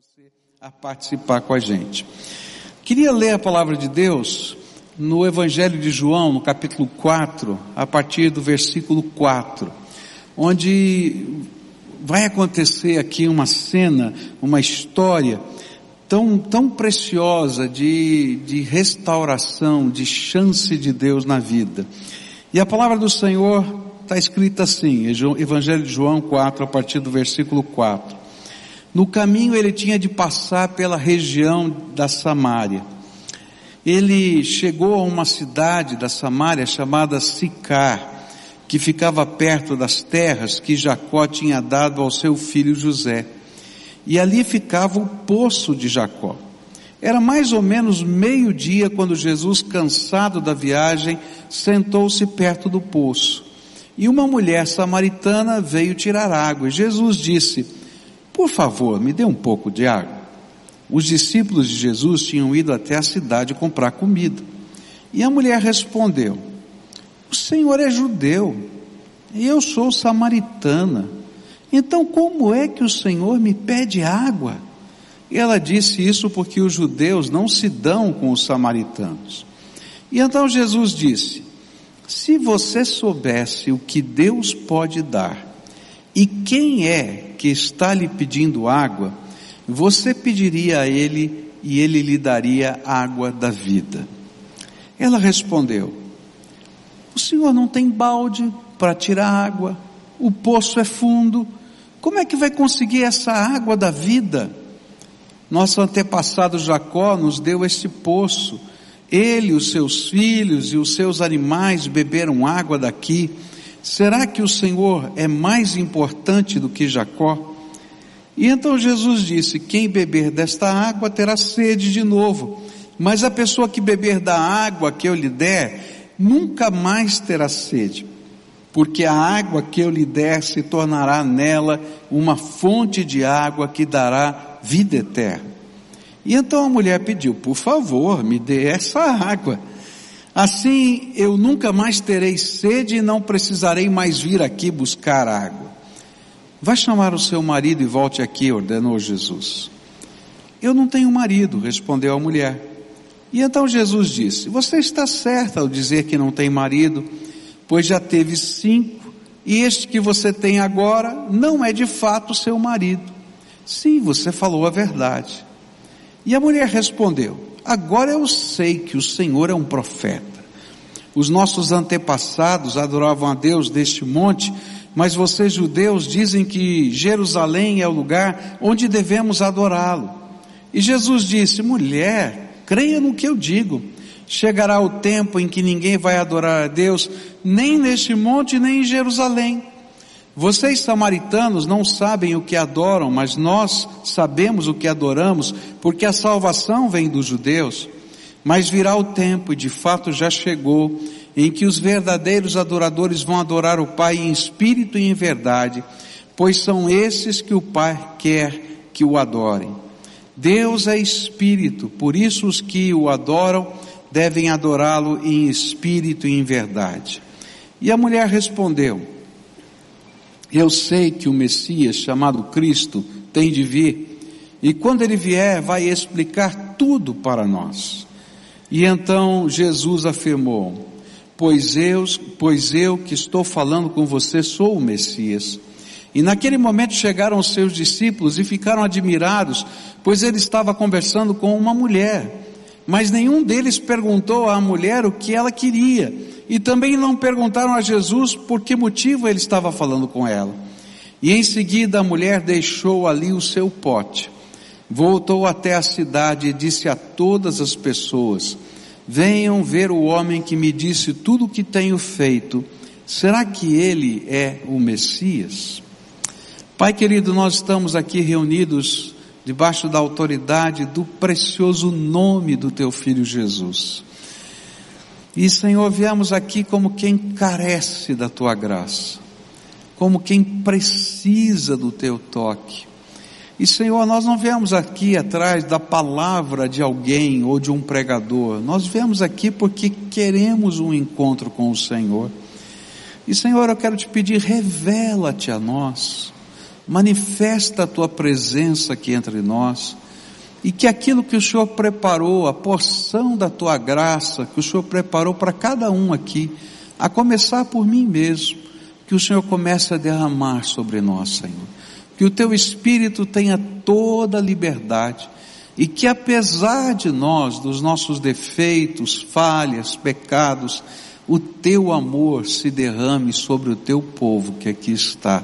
você a participar com a gente. Queria ler a palavra de Deus no Evangelho de João, no capítulo 4, a partir do versículo 4, onde vai acontecer aqui uma cena, uma história tão, tão preciosa de, de restauração, de chance de Deus na vida. E a palavra do Senhor está escrita assim, Evangelho de João 4, a partir do versículo 4. No caminho ele tinha de passar pela região da Samária. Ele chegou a uma cidade da Samária chamada Sicar, que ficava perto das terras que Jacó tinha dado ao seu filho José. E ali ficava o poço de Jacó. Era mais ou menos meio-dia quando Jesus, cansado da viagem, sentou-se perto do poço. E uma mulher samaritana veio tirar água. E Jesus disse: por favor, me dê um pouco de água. Os discípulos de Jesus tinham ido até a cidade comprar comida. E a mulher respondeu: O Senhor é judeu e eu sou samaritana. Então como é que o Senhor me pede água? E ela disse isso porque os judeus não se dão com os samaritanos. E então Jesus disse: Se você soubesse o que Deus pode dar, e quem é que está lhe pedindo água, você pediria a ele e ele lhe daria água da vida. Ela respondeu: O senhor não tem balde para tirar água, o poço é fundo, como é que vai conseguir essa água da vida? Nosso antepassado Jacó nos deu esse poço. Ele, os seus filhos e os seus animais beberam água daqui. Será que o Senhor é mais importante do que Jacó? E então Jesus disse: Quem beber desta água terá sede de novo, mas a pessoa que beber da água que eu lhe der, nunca mais terá sede, porque a água que eu lhe der se tornará nela uma fonte de água que dará vida eterna. E então a mulher pediu: Por favor, me dê essa água Assim eu nunca mais terei sede e não precisarei mais vir aqui buscar água. Vai chamar o seu marido e volte aqui, ordenou Jesus. Eu não tenho marido, respondeu a mulher. E então Jesus disse: Você está certa ao dizer que não tem marido, pois já teve cinco, e este que você tem agora não é de fato seu marido. Sim, você falou a verdade. E a mulher respondeu: Agora eu sei que o Senhor é um profeta. Os nossos antepassados adoravam a Deus deste monte, mas vocês judeus dizem que Jerusalém é o lugar onde devemos adorá-lo. E Jesus disse: mulher, creia no que eu digo. Chegará o tempo em que ninguém vai adorar a Deus, nem neste monte, nem em Jerusalém. Vocês samaritanos não sabem o que adoram, mas nós sabemos o que adoramos, porque a salvação vem dos judeus. Mas virá o tempo, e de fato já chegou, em que os verdadeiros adoradores vão adorar o Pai em espírito e em verdade, pois são esses que o Pai quer que o adorem. Deus é espírito, por isso os que o adoram devem adorá-lo em espírito e em verdade. E a mulher respondeu, eu sei que o Messias, chamado Cristo, tem de vir, e quando ele vier, vai explicar tudo para nós. E então Jesus afirmou: Pois eu, pois eu que estou falando com você sou o Messias. E naquele momento chegaram os seus discípulos e ficaram admirados, pois ele estava conversando com uma mulher. Mas nenhum deles perguntou à mulher o que ela queria. E também não perguntaram a Jesus por que motivo ele estava falando com ela. E em seguida a mulher deixou ali o seu pote, voltou até a cidade e disse a todas as pessoas, venham ver o homem que me disse tudo o que tenho feito. Será que ele é o Messias? Pai querido, nós estamos aqui reunidos debaixo da autoridade do precioso nome do teu filho Jesus. E Senhor, viemos aqui como quem carece da tua graça, como quem precisa do teu toque. E Senhor, nós não viemos aqui atrás da palavra de alguém ou de um pregador, nós viemos aqui porque queremos um encontro com o Senhor. E Senhor, eu quero te pedir, revela-te a nós, manifesta a tua presença aqui entre nós e que aquilo que o Senhor preparou, a porção da tua graça que o Senhor preparou para cada um aqui, a começar por mim mesmo, que o Senhor comece a derramar sobre nós, Senhor. Que o teu espírito tenha toda a liberdade e que apesar de nós, dos nossos defeitos, falhas, pecados, o teu amor se derrame sobre o teu povo que aqui está.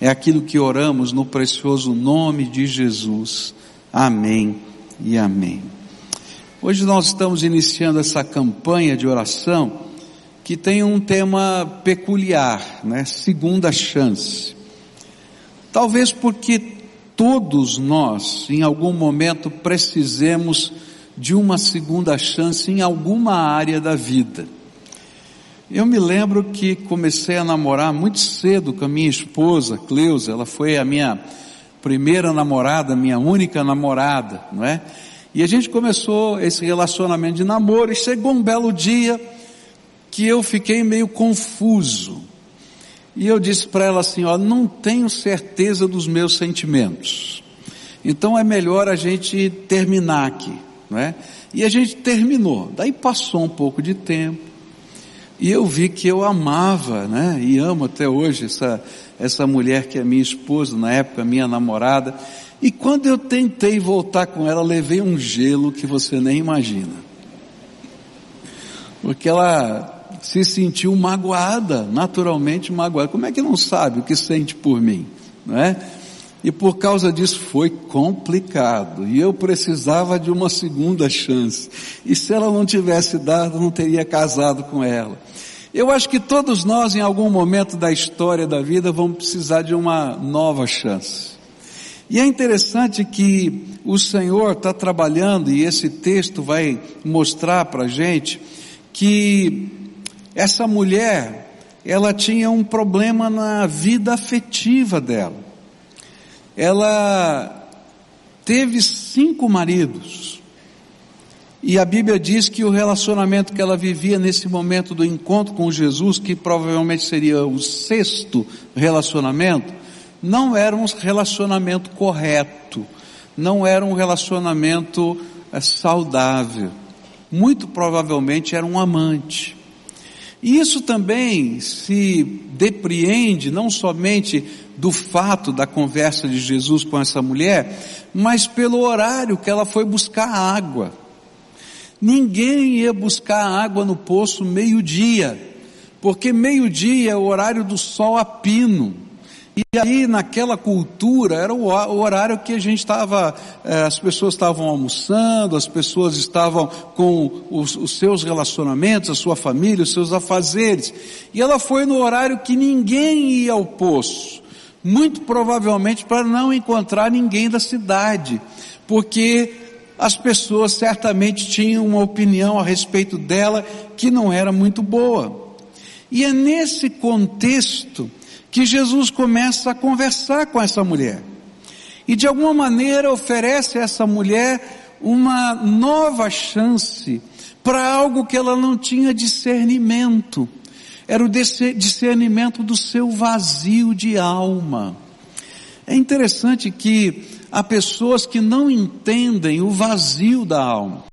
É aquilo que oramos no precioso nome de Jesus. Amém e amém. Hoje nós estamos iniciando essa campanha de oração que tem um tema peculiar, né? Segunda chance. Talvez porque todos nós, em algum momento, precisemos de uma segunda chance em alguma área da vida. Eu me lembro que comecei a namorar muito cedo com a minha esposa, Cleusa, ela foi a minha primeira namorada, minha única namorada, não é? E a gente começou esse relacionamento de namoro e chegou um belo dia que eu fiquei meio confuso. E eu disse para ela assim, ó, não tenho certeza dos meus sentimentos. Então é melhor a gente terminar aqui, não é? E a gente terminou. Daí passou um pouco de tempo. E eu vi que eu amava, né? E amo até hoje essa, essa mulher que é minha esposa, na época minha namorada. E quando eu tentei voltar com ela, levei um gelo que você nem imagina. Porque ela se sentiu magoada, naturalmente magoada. Como é que não sabe o que sente por mim? Não é? E por causa disso foi complicado. E eu precisava de uma segunda chance. E se ela não tivesse dado, não teria casado com ela. Eu acho que todos nós, em algum momento da história da vida, vamos precisar de uma nova chance. E é interessante que o Senhor está trabalhando, e esse texto vai mostrar para a gente, que essa mulher, ela tinha um problema na vida afetiva dela ela teve cinco maridos. E a Bíblia diz que o relacionamento que ela vivia nesse momento do encontro com Jesus, que provavelmente seria o sexto relacionamento, não era um relacionamento correto, não era um relacionamento é, saudável. Muito provavelmente era um amante. Isso também se depreende não somente do fato da conversa de Jesus com essa mulher, mas pelo horário que ela foi buscar água. Ninguém ia buscar água no poço meio-dia, porque meio-dia é o horário do sol a pino. E aí, naquela cultura, era o horário que a gente estava, eh, as pessoas estavam almoçando, as pessoas estavam com os, os, seus relacionamentos, a sua família, os seus afazeres. E ela foi no horário que ninguém ia ao poço muito provavelmente para não encontrar ninguém da cidade, porque as pessoas certamente tinham uma opinião a respeito dela que não era muito boa. E é nesse contexto que Jesus começa a conversar com essa mulher. E de alguma maneira oferece a essa mulher uma nova chance para algo que ela não tinha discernimento era o discernimento do seu vazio de alma. É interessante que há pessoas que não entendem o vazio da alma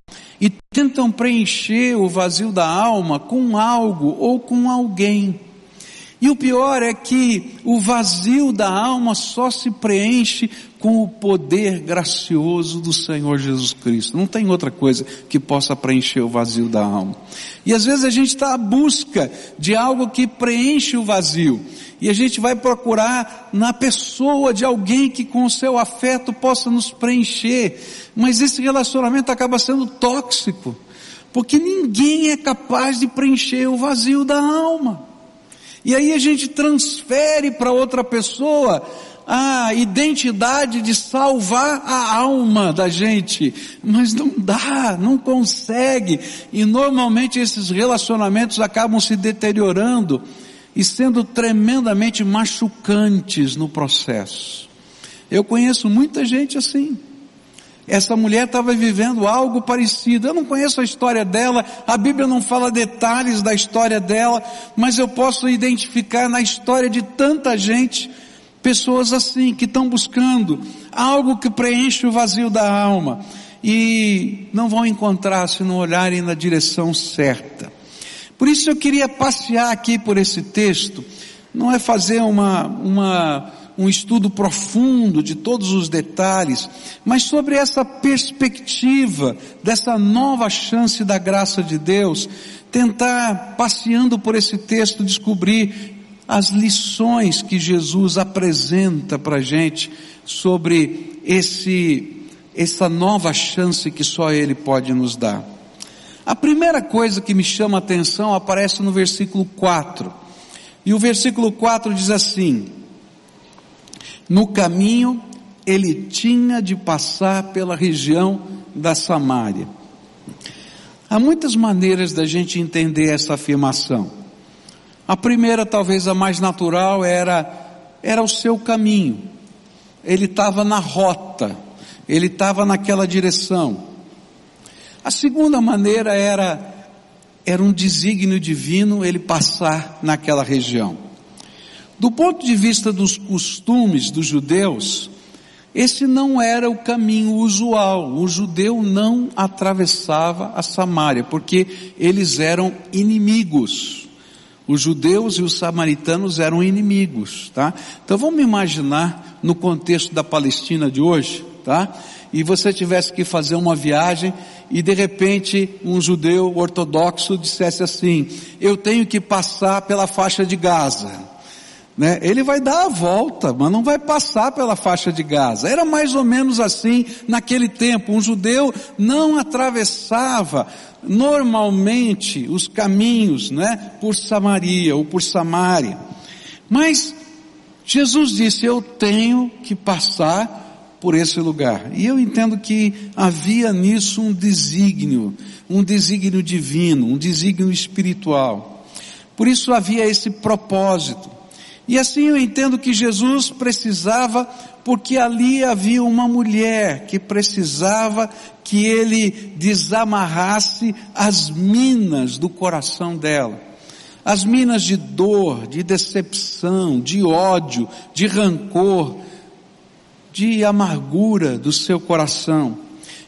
e tentam preencher o vazio da alma com algo ou com alguém. E o pior é que o vazio da alma só se preenche com o poder gracioso do Senhor Jesus Cristo. Não tem outra coisa que possa preencher o vazio da alma. E às vezes a gente está à busca de algo que preenche o vazio. E a gente vai procurar na pessoa de alguém que com o seu afeto possa nos preencher. Mas esse relacionamento acaba sendo tóxico. Porque ninguém é capaz de preencher o vazio da alma. E aí a gente transfere para outra pessoa a identidade de salvar a alma da gente, mas não dá, não consegue, e normalmente esses relacionamentos acabam se deteriorando e sendo tremendamente machucantes no processo. Eu conheço muita gente assim. Essa mulher estava vivendo algo parecido. Eu não conheço a história dela, a Bíblia não fala detalhes da história dela, mas eu posso identificar na história de tanta gente Pessoas assim, que estão buscando algo que preenche o vazio da alma e não vão encontrar se não olharem na direção certa. Por isso eu queria passear aqui por esse texto, não é fazer uma, uma, um estudo profundo de todos os detalhes, mas sobre essa perspectiva dessa nova chance da graça de Deus, tentar, passeando por esse texto, descobrir as lições que Jesus apresenta para a gente sobre esse, essa nova chance que só Ele pode nos dar. A primeira coisa que me chama a atenção aparece no versículo 4. E o versículo 4 diz assim: No caminho ele tinha de passar pela região da Samária. Há muitas maneiras da gente entender essa afirmação. A primeira, talvez a mais natural, era era o seu caminho. Ele estava na rota, ele estava naquela direção. A segunda maneira era era um desígnio divino ele passar naquela região. Do ponto de vista dos costumes dos judeus, esse não era o caminho usual. O judeu não atravessava a Samária, porque eles eram inimigos. Os judeus e os samaritanos eram inimigos, tá? Então vamos imaginar no contexto da Palestina de hoje, tá? E você tivesse que fazer uma viagem e de repente um judeu ortodoxo dissesse assim: "Eu tenho que passar pela faixa de Gaza". Né? Ele vai dar a volta, mas não vai passar pela faixa de Gaza. Era mais ou menos assim naquele tempo. Um judeu não atravessava normalmente os caminhos, né, por Samaria ou por Samaria. Mas Jesus disse: "Eu tenho que passar por esse lugar". E eu entendo que havia nisso um desígnio, um desígnio divino, um desígnio espiritual. Por isso havia esse propósito. E assim eu entendo que Jesus precisava, porque ali havia uma mulher que precisava que ele desamarrasse as minas do coração dela. As minas de dor, de decepção, de ódio, de rancor, de amargura do seu coração.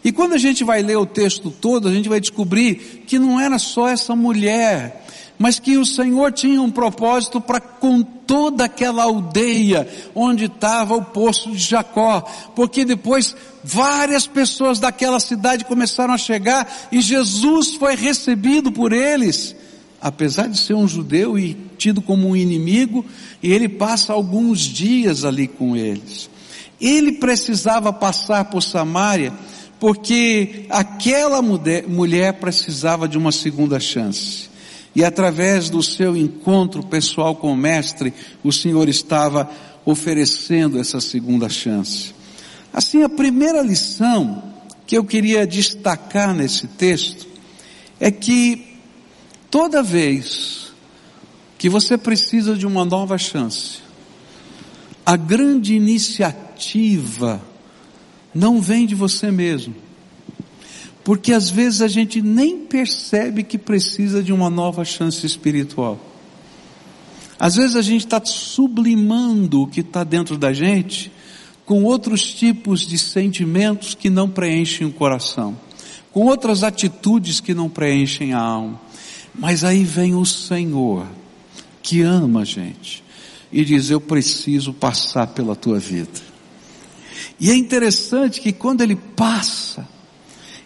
E quando a gente vai ler o texto todo, a gente vai descobrir que não era só essa mulher mas que o Senhor tinha um propósito para com toda aquela aldeia onde estava o poço de Jacó, porque depois várias pessoas daquela cidade começaram a chegar e Jesus foi recebido por eles, apesar de ser um judeu e tido como um inimigo, e ele passa alguns dias ali com eles. Ele precisava passar por Samaria, porque aquela mulher precisava de uma segunda chance. E através do seu encontro pessoal com o Mestre, o Senhor estava oferecendo essa segunda chance. Assim, a primeira lição que eu queria destacar nesse texto é que toda vez que você precisa de uma nova chance, a grande iniciativa não vem de você mesmo, porque às vezes a gente nem percebe que precisa de uma nova chance espiritual. Às vezes a gente está sublimando o que está dentro da gente com outros tipos de sentimentos que não preenchem o coração, com outras atitudes que não preenchem a alma. Mas aí vem o Senhor, que ama a gente, e diz: Eu preciso passar pela tua vida. E é interessante que quando ele passa,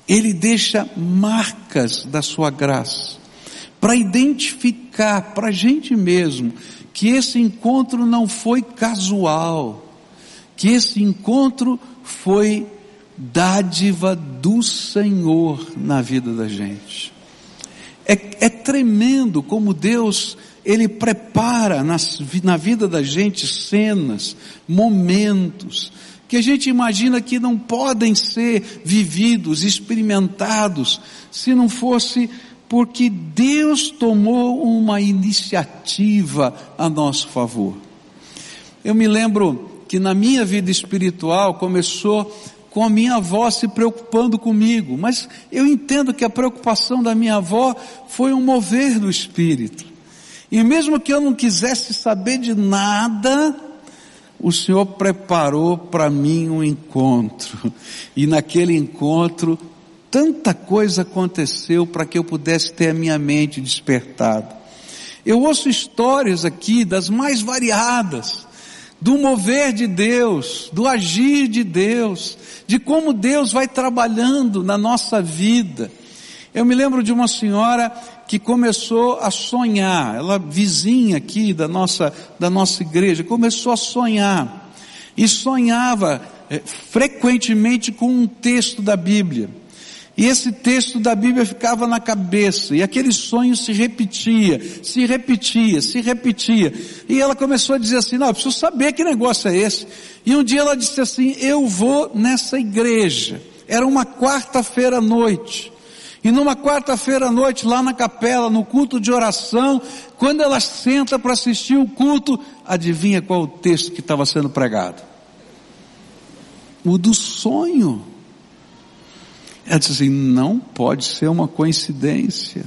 ele deixa marcas da sua graça para identificar para a gente mesmo que esse encontro não foi casual, que esse encontro foi dádiva do Senhor na vida da gente. É, é tremendo como Deus ele prepara nas, na vida da gente cenas, momentos, que a gente imagina que não podem ser vividos, experimentados, se não fosse porque Deus tomou uma iniciativa a nosso favor. Eu me lembro que na minha vida espiritual começou com a minha avó se preocupando comigo, mas eu entendo que a preocupação da minha avó foi um mover do espírito. E mesmo que eu não quisesse saber de nada, o Senhor preparou para mim um encontro. E naquele encontro, tanta coisa aconteceu para que eu pudesse ter a minha mente despertada. Eu ouço histórias aqui das mais variadas, do mover de Deus, do agir de Deus, de como Deus vai trabalhando na nossa vida. Eu me lembro de uma senhora que começou a sonhar, ela vizinha aqui da nossa, da nossa igreja, começou a sonhar. E sonhava é, frequentemente com um texto da Bíblia. E esse texto da Bíblia ficava na cabeça, e aquele sonho se repetia, se repetia, se repetia. E ela começou a dizer assim, não, eu preciso saber que negócio é esse. E um dia ela disse assim, eu vou nessa igreja. Era uma quarta-feira à noite. E numa quarta-feira à noite, lá na capela, no culto de oração, quando ela senta para assistir o culto, adivinha qual o texto que estava sendo pregado? O do sonho. Ela disse assim, não pode ser uma coincidência.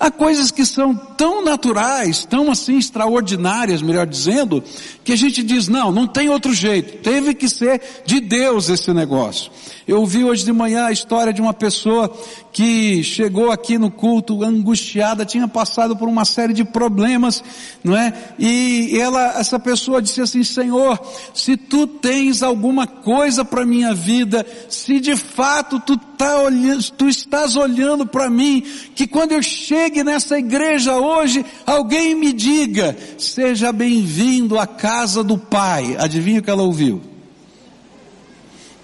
Há coisas que são tão naturais, tão assim extraordinárias, melhor dizendo, que a gente diz, não, não tem outro jeito, teve que ser de Deus esse negócio. Eu ouvi hoje de manhã a história de uma pessoa que chegou aqui no culto angustiada, tinha passado por uma série de problemas, não é? E ela, essa pessoa disse assim, Senhor, se tu tens alguma coisa para minha vida, se de fato tu, tá olhando, tu estás olhando para mim, que quando eu chegue nessa igreja hoje, alguém me diga, seja bem-vindo à casa do Pai. Adivinha o que ela ouviu?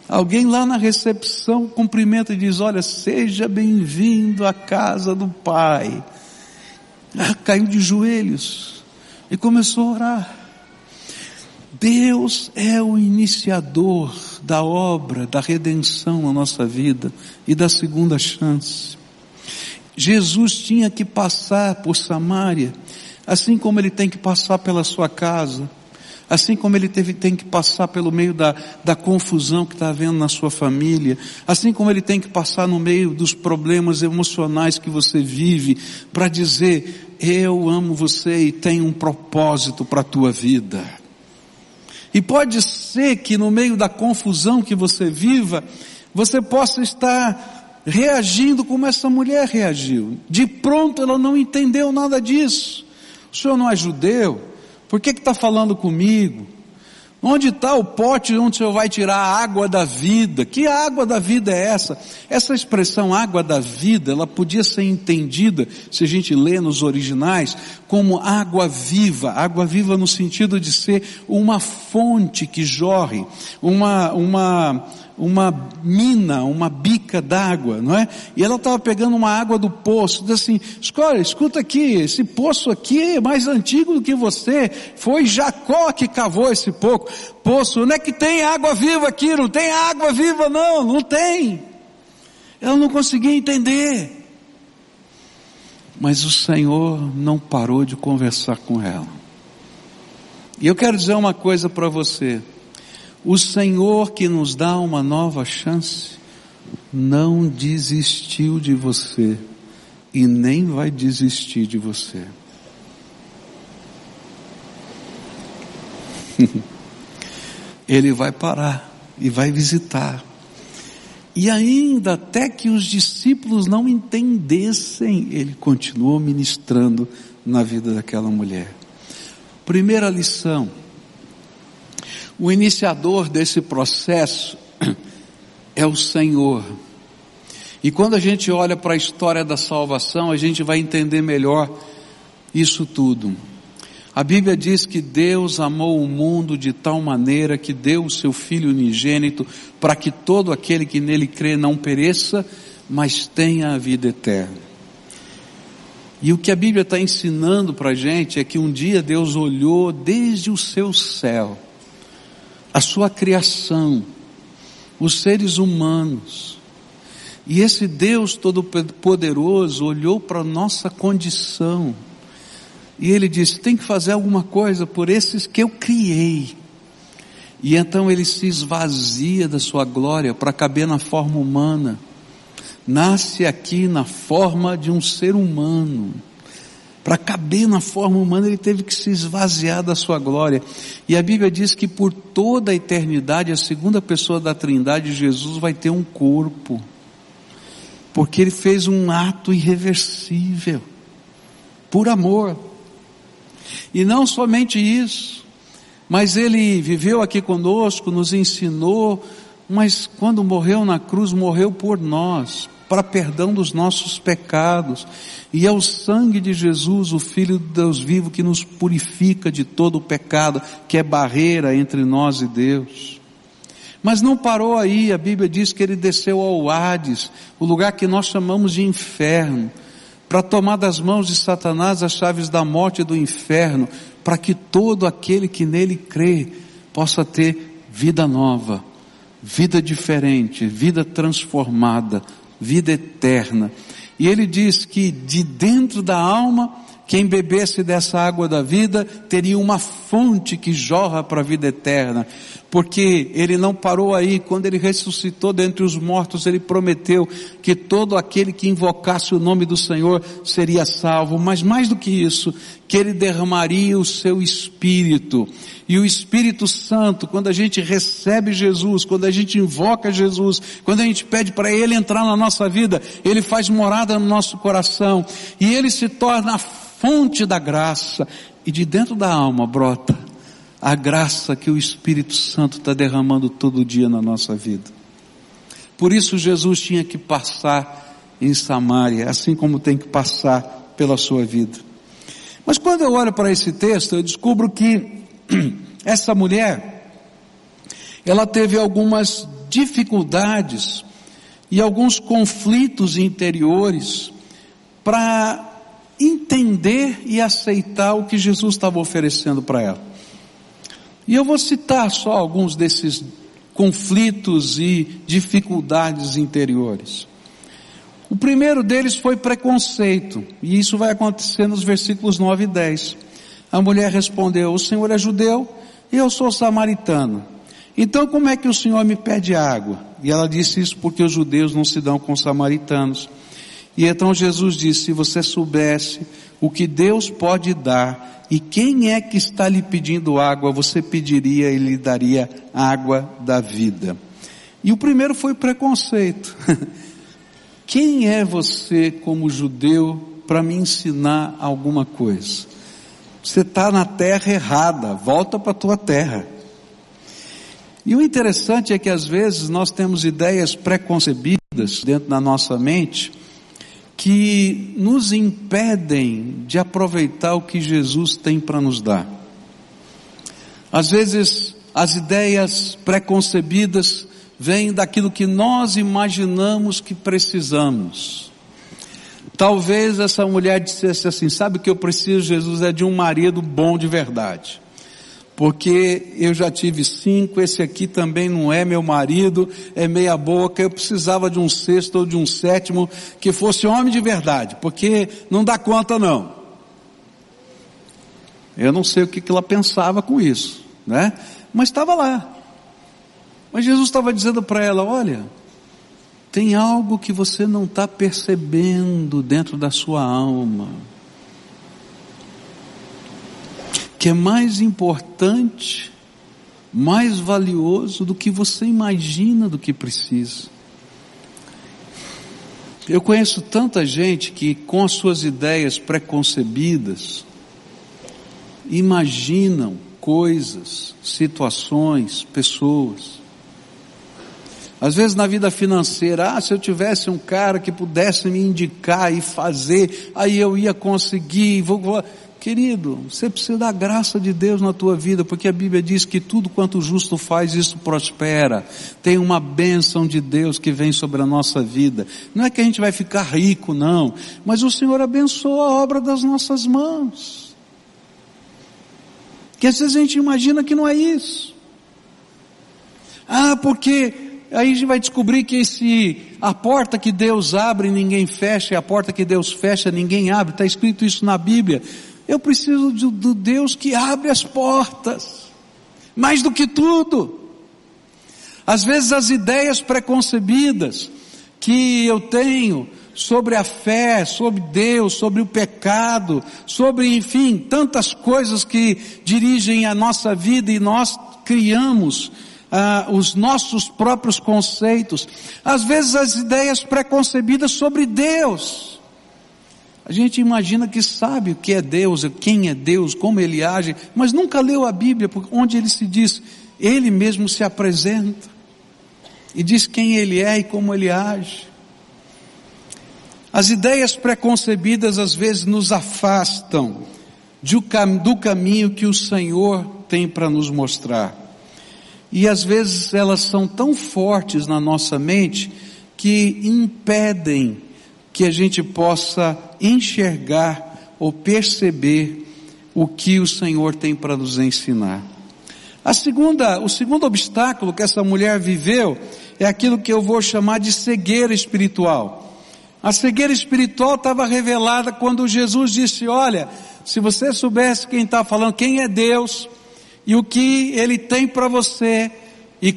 Alguém lá na recepção cumprimenta e diz: Olha, seja bem-vindo à casa do Pai. Ah, caiu de joelhos e começou a orar. Deus é o iniciador da obra da redenção na nossa vida e da segunda chance. Jesus tinha que passar por Samaria, assim como ele tem que passar pela sua casa. Assim como ele teve, tem que passar pelo meio da, da confusão que está havendo na sua família, assim como ele tem que passar no meio dos problemas emocionais que você vive, para dizer, eu amo você e tenho um propósito para a tua vida. E pode ser que no meio da confusão que você viva, você possa estar reagindo como essa mulher reagiu. De pronto ela não entendeu nada disso. O senhor não é judeu? Por que está falando comigo? Onde está o pote onde o Senhor vai tirar a água da vida? Que água da vida é essa? Essa expressão água da vida, ela podia ser entendida, se a gente lê nos originais, como água viva. Água viva no sentido de ser uma fonte que jorre, uma, uma, uma mina, uma bica d'água, não é? E ela estava pegando uma água do poço, diz assim, escolha, escuta aqui, esse poço aqui é mais antigo do que você, foi Jacó que cavou esse pouco, poço, não é que tem água viva aqui, não tem água viva não, não tem. Ela não conseguia entender. Mas o Senhor não parou de conversar com ela. E eu quero dizer uma coisa para você. O Senhor que nos dá uma nova chance não desistiu de você e nem vai desistir de você. Ele vai parar e vai visitar. E ainda até que os discípulos não entendessem, ele continuou ministrando na vida daquela mulher. Primeira lição, o iniciador desse processo é o Senhor. E quando a gente olha para a história da salvação, a gente vai entender melhor isso tudo. A Bíblia diz que Deus amou o mundo de tal maneira que deu o seu Filho unigênito para que todo aquele que nele crê não pereça, mas tenha a vida eterna. E o que a Bíblia está ensinando para a gente é que um dia Deus olhou desde o seu céu a sua criação, os seres humanos. E esse Deus Todo-Poderoso olhou para a nossa condição. E ele disse: tem que fazer alguma coisa por esses que eu criei. E então ele se esvazia da sua glória para caber na forma humana. Nasce aqui na forma de um ser humano. Para caber na forma humana, ele teve que se esvaziar da sua glória. E a Bíblia diz que por toda a eternidade, a segunda pessoa da Trindade, Jesus, vai ter um corpo. Porque ele fez um ato irreversível. Por amor. E não somente isso, mas ele viveu aqui conosco, nos ensinou, mas quando morreu na cruz, morreu por nós, para perdão dos nossos pecados. E é o sangue de Jesus, o Filho de Deus vivo, que nos purifica de todo o pecado, que é barreira entre nós e Deus. Mas não parou aí, a Bíblia diz que ele desceu ao Hades, o lugar que nós chamamos de inferno, para tomar das mãos de Satanás as chaves da morte e do inferno, para que todo aquele que nele crê possa ter vida nova, vida diferente, vida transformada, vida eterna. E ele diz que de dentro da alma, quem bebesse dessa água da vida teria uma fonte que jorra para a vida eterna. Porque ele não parou aí, quando ele ressuscitou dentre os mortos, ele prometeu que todo aquele que invocasse o nome do Senhor seria salvo. Mas mais do que isso, que ele derramaria o seu espírito. E o Espírito Santo, quando a gente recebe Jesus, quando a gente invoca Jesus, quando a gente pede para Ele entrar na nossa vida, Ele faz morada no nosso coração e Ele se torna a fonte da graça e de dentro da alma brota a graça que o Espírito Santo está derramando todo dia na nossa vida. Por isso Jesus tinha que passar em Samaria, assim como tem que passar pela sua vida. Mas quando eu olho para esse texto, eu descubro que essa mulher, ela teve algumas dificuldades e alguns conflitos interiores para entender e aceitar o que Jesus estava oferecendo para ela. E eu vou citar só alguns desses conflitos e dificuldades interiores. O primeiro deles foi preconceito, e isso vai acontecer nos versículos 9 e 10. A mulher respondeu: O Senhor é judeu e eu sou samaritano. Então como é que o Senhor me pede água? E ela disse isso porque os judeus não se dão com os samaritanos. E então Jesus disse: Se você soubesse o que Deus pode dar e quem é que está lhe pedindo água, você pediria e lhe daria água da vida. E o primeiro foi preconceito. Quem é você como judeu para me ensinar alguma coisa? Você está na terra errada, volta para a tua terra. E o interessante é que às vezes nós temos ideias preconcebidas dentro da nossa mente que nos impedem de aproveitar o que Jesus tem para nos dar. Às vezes as ideias preconcebidas vêm daquilo que nós imaginamos que precisamos. Talvez essa mulher dissesse assim, sabe o que eu preciso, Jesus, é de um marido bom de verdade. Porque eu já tive cinco, esse aqui também não é meu marido, é meia boca, eu precisava de um sexto ou de um sétimo que fosse homem de verdade, porque não dá conta não. Eu não sei o que ela pensava com isso, né? Mas estava lá. Mas Jesus estava dizendo para ela, olha, tem algo que você não está percebendo dentro da sua alma, que é mais importante, mais valioso do que você imagina do que precisa. Eu conheço tanta gente que, com as suas ideias preconcebidas, imaginam coisas, situações, pessoas, às vezes na vida financeira, ah, se eu tivesse um cara que pudesse me indicar e fazer, aí eu ia conseguir. Vou, vou. Querido, você precisa da graça de Deus na tua vida, porque a Bíblia diz que tudo quanto o justo faz, isso prospera. Tem uma bênção de Deus que vem sobre a nossa vida. Não é que a gente vai ficar rico, não, mas o Senhor abençoa a obra das nossas mãos. Que às vezes a gente imagina que não é isso. Ah, porque aí a gente vai descobrir que esse, a porta que Deus abre ninguém fecha, e a porta que Deus fecha ninguém abre, está escrito isso na Bíblia. Eu preciso do, Deus que abre as portas, mais do que tudo. Às vezes as ideias preconcebidas que eu tenho sobre a fé, sobre Deus, sobre o pecado, sobre, enfim, tantas coisas que dirigem a nossa vida e nós criamos ah, os nossos próprios conceitos. Às vezes as ideias preconcebidas sobre Deus. A gente imagina que sabe o que é Deus, quem é Deus, como Ele age, mas nunca leu a Bíblia, onde Ele se diz, Ele mesmo se apresenta e diz quem Ele é e como Ele age. As ideias preconcebidas às vezes nos afastam do caminho que o Senhor tem para nos mostrar. E às vezes elas são tão fortes na nossa mente que impedem que a gente possa enxergar ou perceber o que o Senhor tem para nos ensinar. A segunda, o segundo obstáculo que essa mulher viveu é aquilo que eu vou chamar de cegueira espiritual. A cegueira espiritual estava revelada quando Jesus disse: Olha, se você soubesse quem está falando, quem é Deus e o que Ele tem para você e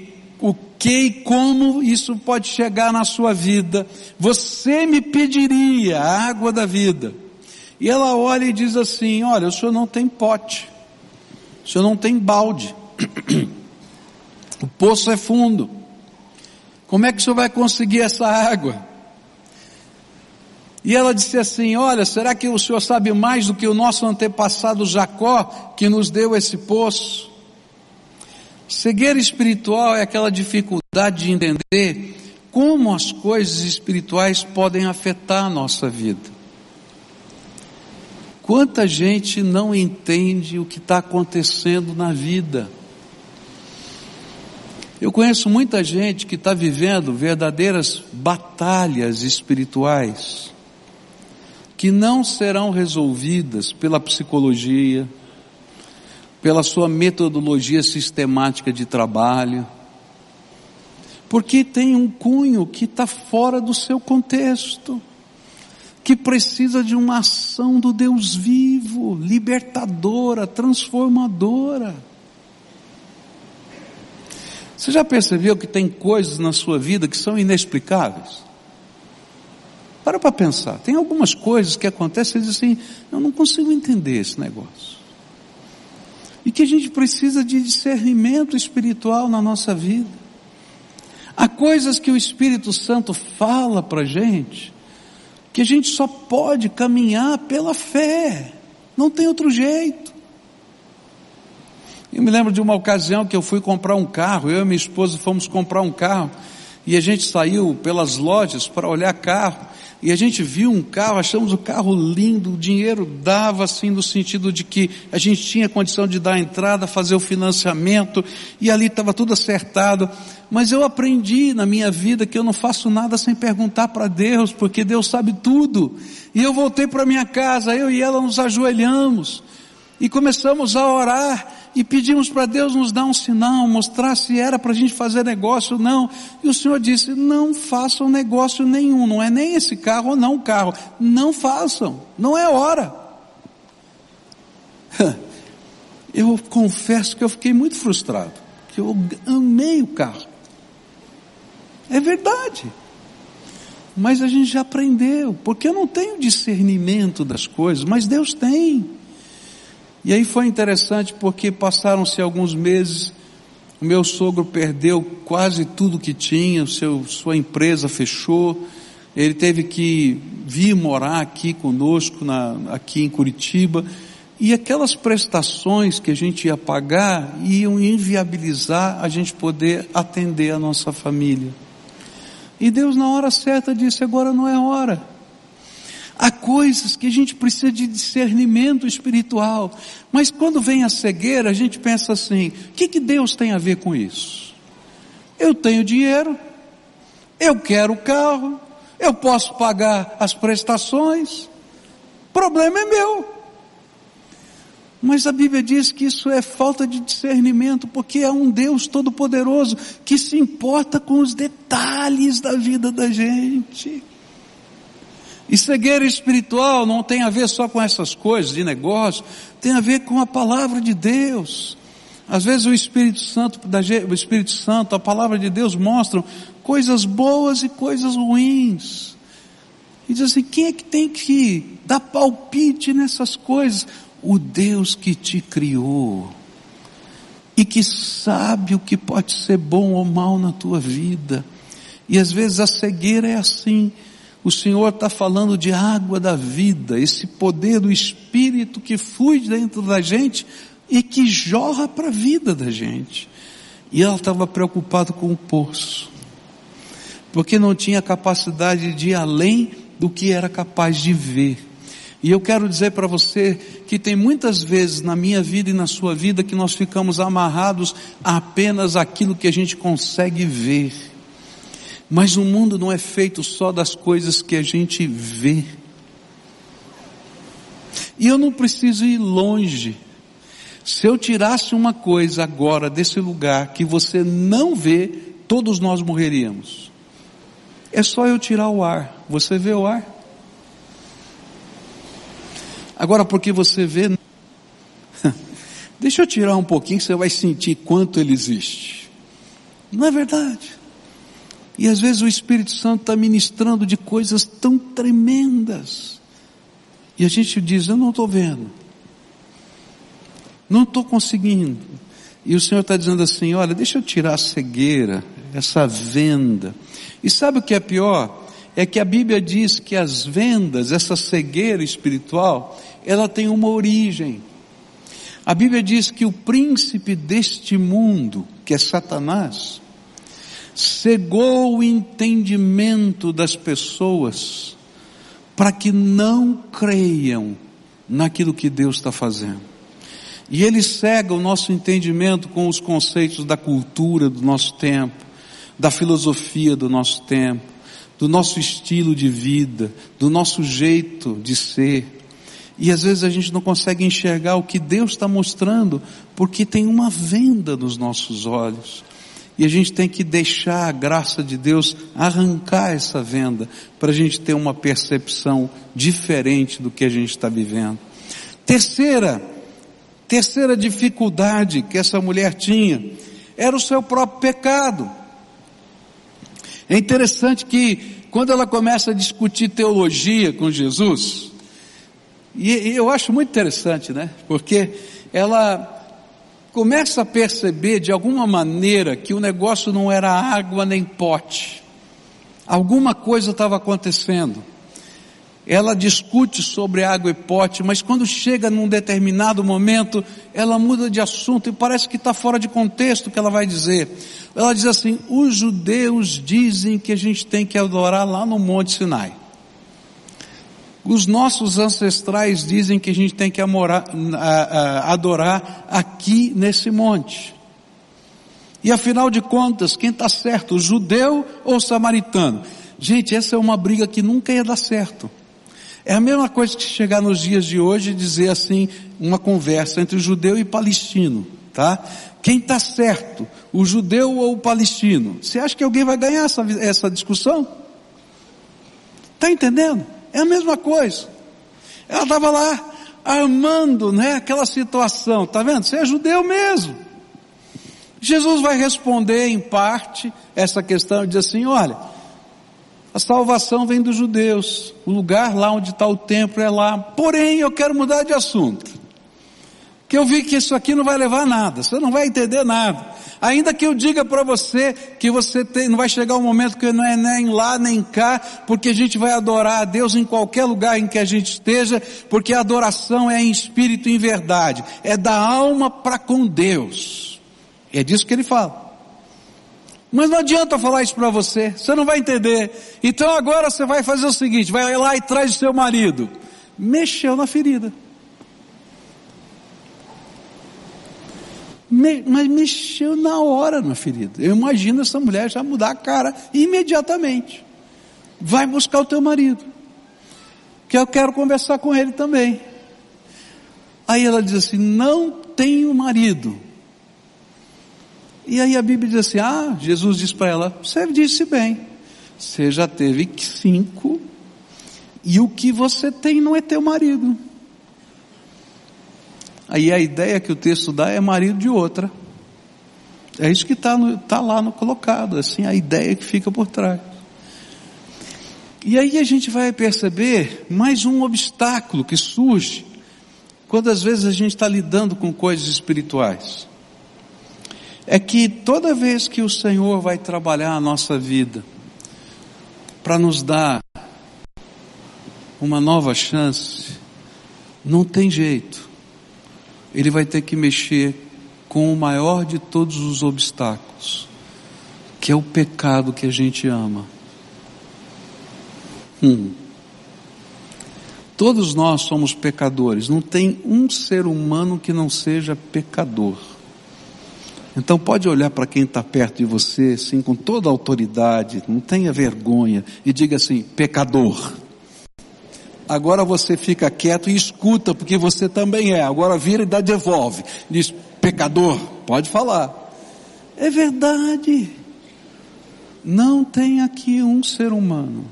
que e como isso pode chegar na sua vida, você me pediria a água da vida. E ela olha e diz assim: Olha, o senhor não tem pote, o senhor não tem balde, o poço é fundo. Como é que o senhor vai conseguir essa água? E ela disse assim: Olha, será que o senhor sabe mais do que o nosso antepassado Jacó, que nos deu esse poço? Cegueira espiritual é aquela dificuldade de entender como as coisas espirituais podem afetar a nossa vida. Quanta gente não entende o que está acontecendo na vida. Eu conheço muita gente que está vivendo verdadeiras batalhas espirituais que não serão resolvidas pela psicologia, pela sua metodologia sistemática de trabalho, porque tem um cunho que está fora do seu contexto, que precisa de uma ação do Deus vivo, libertadora, transformadora. Você já percebeu que tem coisas na sua vida que são inexplicáveis? Para para pensar. Tem algumas coisas que acontecem e diz assim, eu não consigo entender esse negócio. E que a gente precisa de discernimento espiritual na nossa vida. Há coisas que o Espírito Santo fala para a gente, que a gente só pode caminhar pela fé. Não tem outro jeito. Eu me lembro de uma ocasião que eu fui comprar um carro, eu e minha esposa fomos comprar um carro, e a gente saiu pelas lojas para olhar carro, e a gente viu um carro, achamos o carro lindo, o dinheiro dava assim no sentido de que a gente tinha condição de dar a entrada, fazer o financiamento, e ali estava tudo acertado. Mas eu aprendi na minha vida que eu não faço nada sem perguntar para Deus, porque Deus sabe tudo. E eu voltei para minha casa, eu e ela nos ajoelhamos e começamos a orar e pedimos para Deus nos dar um sinal, mostrar se era para a gente fazer negócio ou não. E o Senhor disse: não façam negócio nenhum, não é nem esse carro ou não o carro, não façam, não é hora. Eu confesso que eu fiquei muito frustrado, que eu amei o carro. É verdade. Mas a gente já aprendeu, porque eu não tenho discernimento das coisas, mas Deus tem. E aí foi interessante porque passaram-se alguns meses, o meu sogro perdeu quase tudo que tinha, seu, sua empresa fechou, ele teve que vir morar aqui conosco, na, aqui em Curitiba, e aquelas prestações que a gente ia pagar iam inviabilizar a gente poder atender a nossa família. E Deus na hora certa disse, agora não é hora. Há coisas que a gente precisa de discernimento espiritual. Mas quando vem a cegueira, a gente pensa assim: o que, que Deus tem a ver com isso? Eu tenho dinheiro, eu quero o carro, eu posso pagar as prestações, problema é meu. Mas a Bíblia diz que isso é falta de discernimento, porque é um Deus todo-poderoso que se importa com os detalhes da vida da gente. E cegueira espiritual não tem a ver só com essas coisas de negócio, tem a ver com a palavra de Deus. Às vezes o Espírito Santo, o Espírito Santo, a palavra de Deus mostram coisas boas e coisas ruins. E diz assim: quem é que tem que dar palpite nessas coisas? O Deus que te criou e que sabe o que pode ser bom ou mal na tua vida. E às vezes a cegueira é assim. O Senhor está falando de água da vida, esse poder do Espírito que flui dentro da gente e que jorra para a vida da gente. E ela estava preocupada com o poço, porque não tinha capacidade de ir além do que era capaz de ver. E eu quero dizer para você que tem muitas vezes na minha vida e na sua vida que nós ficamos amarrados apenas aquilo que a gente consegue ver. Mas o mundo não é feito só das coisas que a gente vê. E eu não preciso ir longe. Se eu tirasse uma coisa agora desse lugar que você não vê, todos nós morreríamos. É só eu tirar o ar. Você vê o ar? Agora, porque você vê, deixa eu tirar um pouquinho, você vai sentir quanto ele existe. Não é verdade? E às vezes o Espírito Santo está ministrando de coisas tão tremendas. E a gente diz, eu não estou vendo. Não estou conseguindo. E o Senhor está dizendo assim, olha, deixa eu tirar a cegueira, essa venda. E sabe o que é pior? É que a Bíblia diz que as vendas, essa cegueira espiritual, ela tem uma origem. A Bíblia diz que o príncipe deste mundo, que é Satanás, cegou o entendimento das pessoas para que não creiam naquilo que Deus está fazendo. E ele cega o nosso entendimento com os conceitos da cultura do nosso tempo, da filosofia do nosso tempo, do nosso estilo de vida, do nosso jeito de ser. E às vezes a gente não consegue enxergar o que Deus está mostrando, porque tem uma venda nos nossos olhos. E a gente tem que deixar a graça de Deus arrancar essa venda, para a gente ter uma percepção diferente do que a gente está vivendo. Terceira, terceira dificuldade que essa mulher tinha, era o seu próprio pecado. É interessante que quando ela começa a discutir teologia com Jesus, e, e eu acho muito interessante, né? Porque ela começa a perceber de alguma maneira que o negócio não era água nem pote. Alguma coisa estava acontecendo. Ela discute sobre água e pote, mas quando chega num determinado momento, ela muda de assunto e parece que está fora de contexto o que ela vai dizer. Ela diz assim: os judeus dizem que a gente tem que adorar lá no Monte Sinai. Os nossos ancestrais dizem que a gente tem que amorar, adorar aqui nesse monte. E afinal de contas, quem está certo, o judeu ou o samaritano? Gente, essa é uma briga que nunca ia dar certo. É a mesma coisa que chegar nos dias de hoje e dizer assim, uma conversa entre judeu e palestino, tá? Quem está certo, o judeu ou o palestino? Você acha que alguém vai ganhar essa, essa discussão? Está entendendo? É a mesma coisa. Ela estava lá armando, né, aquela situação. Tá vendo? Você é judeu mesmo. Jesus vai responder em parte essa questão e diz assim: olha, a salvação vem dos judeus. O lugar lá onde está o templo é lá. Porém, eu quero mudar de assunto. Que eu vi que isso aqui não vai levar a nada. Você não vai entender nada. Ainda que eu diga para você que você tem, não vai chegar um momento que não é nem lá nem cá, porque a gente vai adorar a Deus em qualquer lugar em que a gente esteja, porque a adoração é em espírito e em verdade, é da alma para com Deus. É disso que ele fala. Mas não adianta falar isso para você, você não vai entender. Então agora você vai fazer o seguinte, vai lá e traz o seu marido. Mexeu na ferida. Me, mas mexeu na hora na ferida. Eu imagino essa mulher já mudar a cara imediatamente. Vai buscar o teu marido. Que eu quero conversar com ele também. Aí ela diz assim: Não tenho marido. E aí a Bíblia diz assim: Ah, Jesus diz para ela: Você disse bem. Você já teve cinco. E o que você tem não é teu marido. Aí a ideia que o texto dá é marido de outra. É isso que está tá lá no colocado, assim, a ideia que fica por trás. E aí a gente vai perceber mais um obstáculo que surge quando às vezes a gente está lidando com coisas espirituais. É que toda vez que o Senhor vai trabalhar a nossa vida para nos dar uma nova chance, não tem jeito. Ele vai ter que mexer com o maior de todos os obstáculos, que é o pecado que a gente ama. Hum. Todos nós somos pecadores, não tem um ser humano que não seja pecador. Então pode olhar para quem está perto de você, assim, com toda autoridade, não tenha vergonha, e diga assim: pecador. Agora você fica quieto e escuta, porque você também é. Agora vira e dá devolve. Diz: pecador, pode falar. É verdade. Não tem aqui um ser humano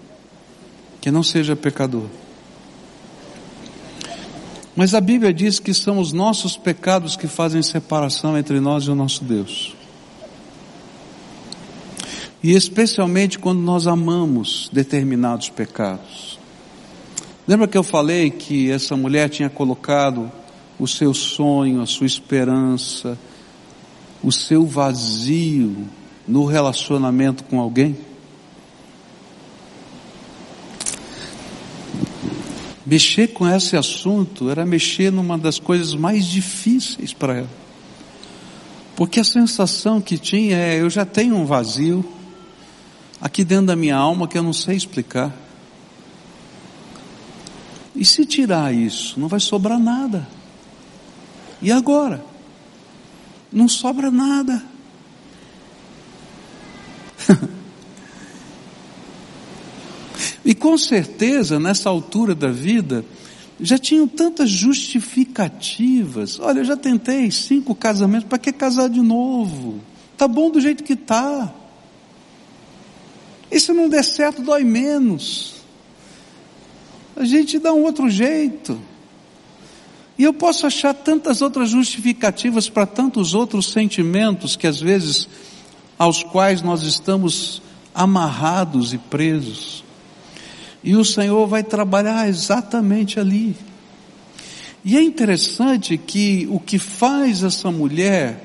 que não seja pecador. Mas a Bíblia diz que são os nossos pecados que fazem separação entre nós e o nosso Deus. E especialmente quando nós amamos determinados pecados. Lembra que eu falei que essa mulher tinha colocado o seu sonho, a sua esperança, o seu vazio no relacionamento com alguém? Mexer com esse assunto era mexer numa das coisas mais difíceis para ela. Porque a sensação que tinha é: eu já tenho um vazio aqui dentro da minha alma que eu não sei explicar. E se tirar isso, não vai sobrar nada. E agora? Não sobra nada. E com certeza, nessa altura da vida, já tinham tantas justificativas. Olha, eu já tentei cinco casamentos, para que casar de novo? Tá bom do jeito que tá. E se não der certo, dói menos. A gente dá um outro jeito. E eu posso achar tantas outras justificativas para tantos outros sentimentos que às vezes aos quais nós estamos amarrados e presos. E o Senhor vai trabalhar exatamente ali. E é interessante que o que faz essa mulher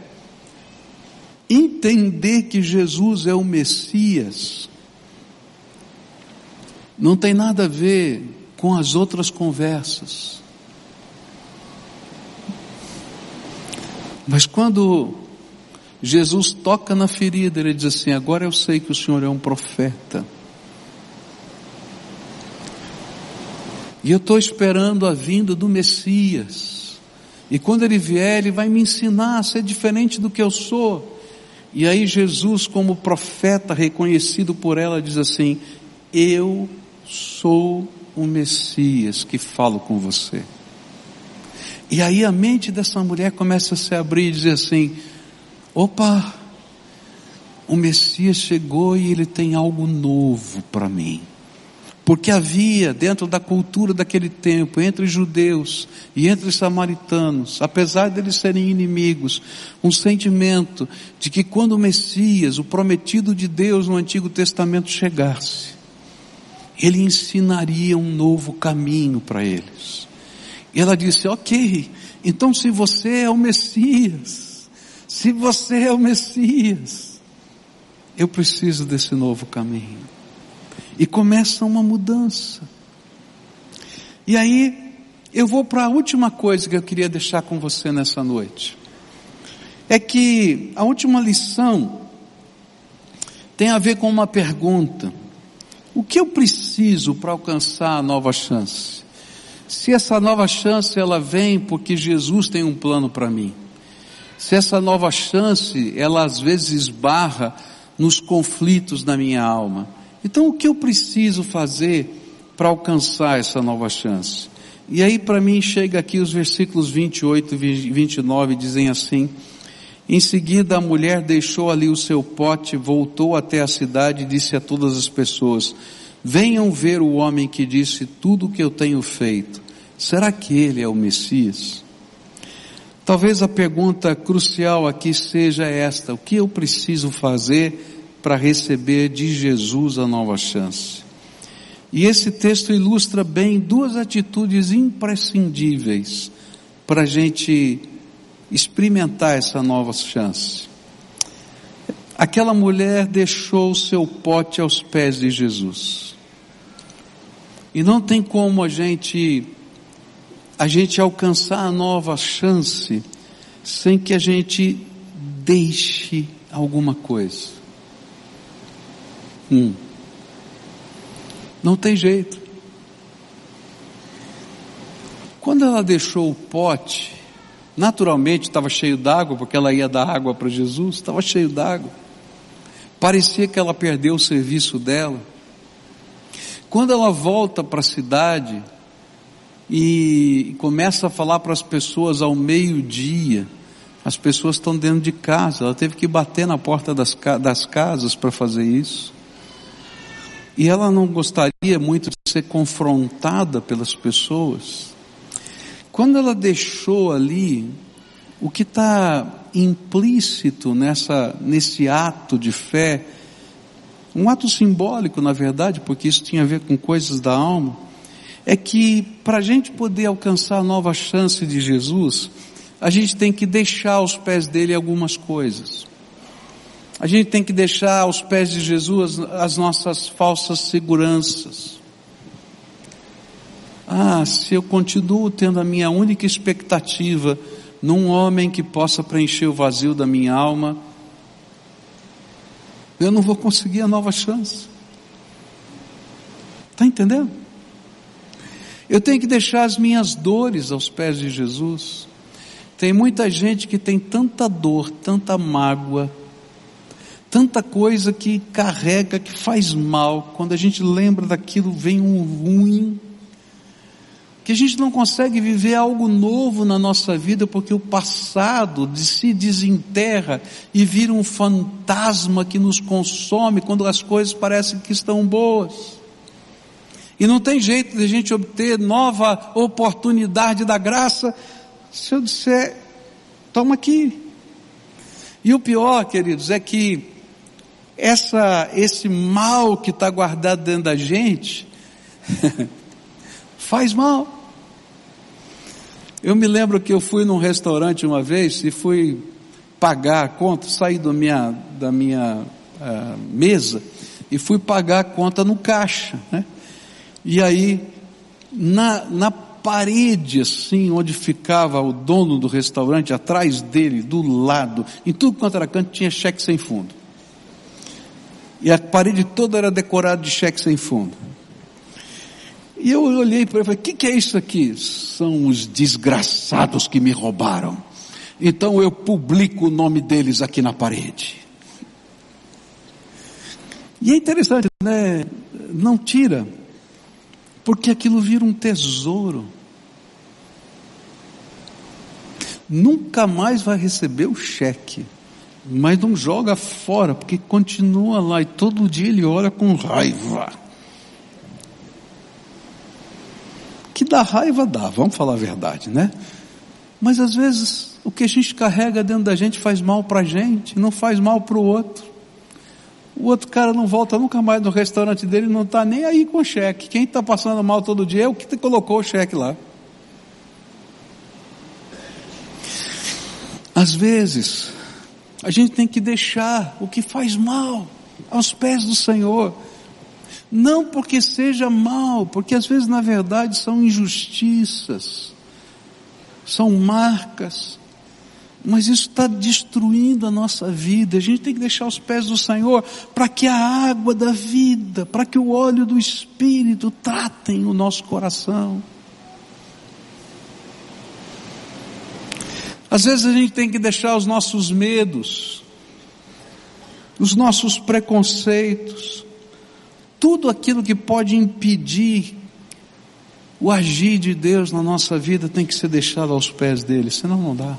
entender que Jesus é o Messias não tem nada a ver com as outras conversas. Mas quando Jesus toca na ferida, ele diz assim: Agora eu sei que o Senhor é um profeta. E eu estou esperando a vinda do Messias. E quando ele vier, ele vai me ensinar a ser diferente do que eu sou. E aí Jesus, como profeta reconhecido por ela, diz assim: Eu sou o Messias que falo com você. E aí a mente dessa mulher começa a se abrir e dizer assim: opa, o Messias chegou e ele tem algo novo para mim. Porque havia dentro da cultura daquele tempo, entre judeus e entre samaritanos, apesar deles serem inimigos, um sentimento de que quando o Messias, o prometido de Deus no Antigo Testamento chegasse, ele ensinaria um novo caminho para eles. E ela disse: Ok, então se você é o Messias, se você é o Messias, eu preciso desse novo caminho. E começa uma mudança. E aí, eu vou para a última coisa que eu queria deixar com você nessa noite. É que a última lição tem a ver com uma pergunta. O que eu preciso para alcançar a nova chance? Se essa nova chance ela vem porque Jesus tem um plano para mim. Se essa nova chance ela às vezes esbarra nos conflitos da minha alma então o que eu preciso fazer para alcançar essa nova chance? E aí para mim chega aqui os versículos 28 e 29 dizem assim: Em seguida a mulher deixou ali o seu pote, voltou até a cidade e disse a todas as pessoas: Venham ver o homem que disse tudo o que eu tenho feito. Será que ele é o Messias? Talvez a pergunta crucial aqui seja esta: o que eu preciso fazer para receber de Jesus a nova chance. E esse texto ilustra bem duas atitudes imprescindíveis para a gente experimentar essa nova chance. Aquela mulher deixou o seu pote aos pés de Jesus. E não tem como a gente a gente alcançar a nova chance sem que a gente deixe alguma coisa. Hum. Não tem jeito. Quando ela deixou o pote, naturalmente estava cheio d'água, porque ela ia dar água para Jesus, estava cheio d'água. Parecia que ela perdeu o serviço dela. Quando ela volta para a cidade e começa a falar para as pessoas ao meio-dia, as pessoas estão dentro de casa, ela teve que bater na porta das, das casas para fazer isso. E ela não gostaria muito de ser confrontada pelas pessoas. Quando ela deixou ali, o que está implícito nessa, nesse ato de fé, um ato simbólico, na verdade, porque isso tinha a ver com coisas da alma, é que para a gente poder alcançar a nova chance de Jesus, a gente tem que deixar aos pés dele algumas coisas. A gente tem que deixar aos pés de Jesus as nossas falsas seguranças. Ah, se eu continuo tendo a minha única expectativa num homem que possa preencher o vazio da minha alma, eu não vou conseguir a nova chance. Está entendendo? Eu tenho que deixar as minhas dores aos pés de Jesus. Tem muita gente que tem tanta dor, tanta mágoa, tanta coisa que carrega, que faz mal. Quando a gente lembra daquilo, vem um ruim que a gente não consegue viver algo novo na nossa vida porque o passado de se desenterra e vira um fantasma que nos consome quando as coisas parecem que estão boas. E não tem jeito de a gente obter nova oportunidade da graça se eu disser, toma aqui. E o pior, queridos, é que essa, esse mal que está guardado dentro da gente, faz mal. Eu me lembro que eu fui num restaurante uma vez e fui pagar a conta, saí da minha, da minha uh, mesa e fui pagar a conta no caixa, né? E aí, na, na parede assim, onde ficava o dono do restaurante, atrás dele, do lado, em tudo quanto era canto, tinha cheque sem fundo. E a parede toda era decorada de cheque sem fundo. E eu olhei para ele e falei, o que, que é isso aqui? São os desgraçados que me roubaram. Então eu publico o nome deles aqui na parede. E é interessante, né? Não tira, porque aquilo vira um tesouro. Nunca mais vai receber o cheque, mas não joga fora, porque continua lá e todo dia ele olha com raiva. Dá raiva dá, vamos falar a verdade, né? Mas às vezes o que a gente carrega dentro da gente faz mal para a gente, não faz mal para o outro. O outro cara não volta nunca mais no restaurante dele, não está nem aí com o cheque. Quem está passando mal todo dia é o que te colocou o cheque lá. Às vezes, a gente tem que deixar o que faz mal aos pés do Senhor. Não porque seja mal, porque às vezes na verdade são injustiças, são marcas, mas isso está destruindo a nossa vida. A gente tem que deixar os pés do Senhor para que a água da vida, para que o óleo do Espírito tratem o nosso coração. Às vezes a gente tem que deixar os nossos medos, os nossos preconceitos, tudo aquilo que pode impedir o agir de Deus na nossa vida tem que ser deixado aos pés dele, senão não dá.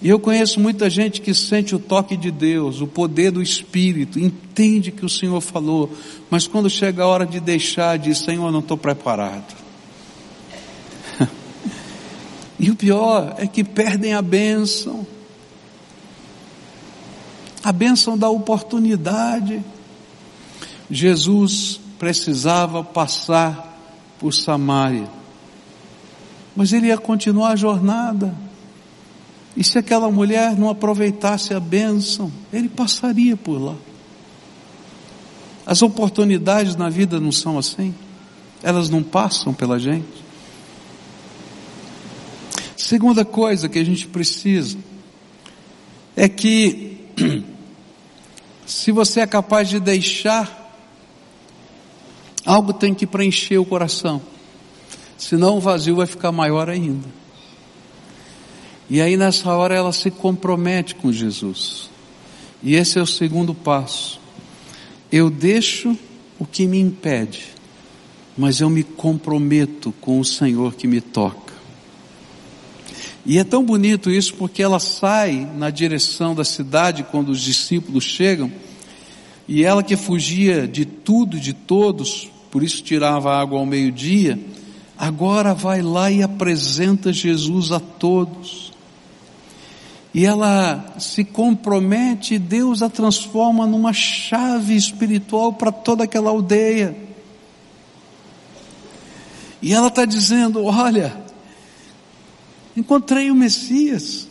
E eu conheço muita gente que sente o toque de Deus, o poder do Espírito, entende que o Senhor falou, mas quando chega a hora de deixar, diz: Senhor, não estou preparado. e o pior é que perdem a bênção, a bênção da oportunidade. Jesus precisava passar por Samaria. Mas ele ia continuar a jornada. E se aquela mulher não aproveitasse a bênção, ele passaria por lá. As oportunidades na vida não são assim. Elas não passam pela gente. Segunda coisa que a gente precisa é que se você é capaz de deixar, algo tem que preencher o coração. Senão o vazio vai ficar maior ainda. E aí nessa hora ela se compromete com Jesus. E esse é o segundo passo. Eu deixo o que me impede, mas eu me comprometo com o Senhor que me toca. E é tão bonito isso porque ela sai na direção da cidade quando os discípulos chegam, e ela que fugia de tudo, de todos, por isso tirava água ao meio-dia, agora vai lá e apresenta Jesus a todos. E ela se compromete e Deus a transforma numa chave espiritual para toda aquela aldeia. E ela está dizendo: Olha, encontrei o Messias.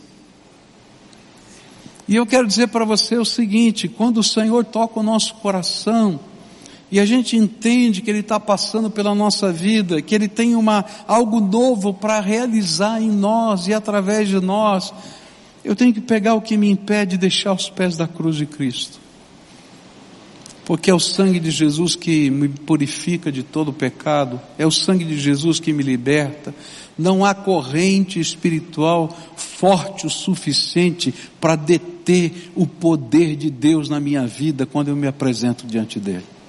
E eu quero dizer para você o seguinte: quando o Senhor toca o nosso coração, e a gente entende que Ele está passando pela nossa vida, que Ele tem uma, algo novo para realizar em nós e através de nós, eu tenho que pegar o que me impede de deixar os pés da cruz de Cristo. Porque é o sangue de Jesus que me purifica de todo pecado, é o sangue de Jesus que me liberta. Não há corrente espiritual forte o suficiente para deter o poder de Deus na minha vida quando eu me apresento diante dele.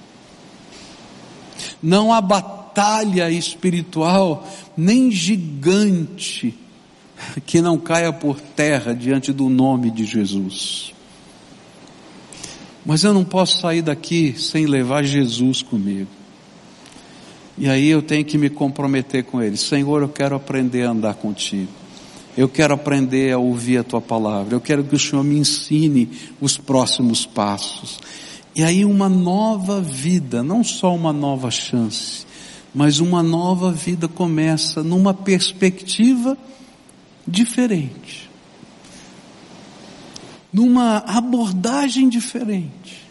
Não há batalha espiritual, nem gigante, que não caia por terra diante do nome de Jesus. Mas eu não posso sair daqui sem levar Jesus comigo. E aí eu tenho que me comprometer com Ele. Senhor, eu quero aprender a andar contigo. Eu quero aprender a ouvir a tua palavra. Eu quero que o Senhor me ensine os próximos passos. E aí uma nova vida, não só uma nova chance, mas uma nova vida começa numa perspectiva diferente, numa abordagem diferente.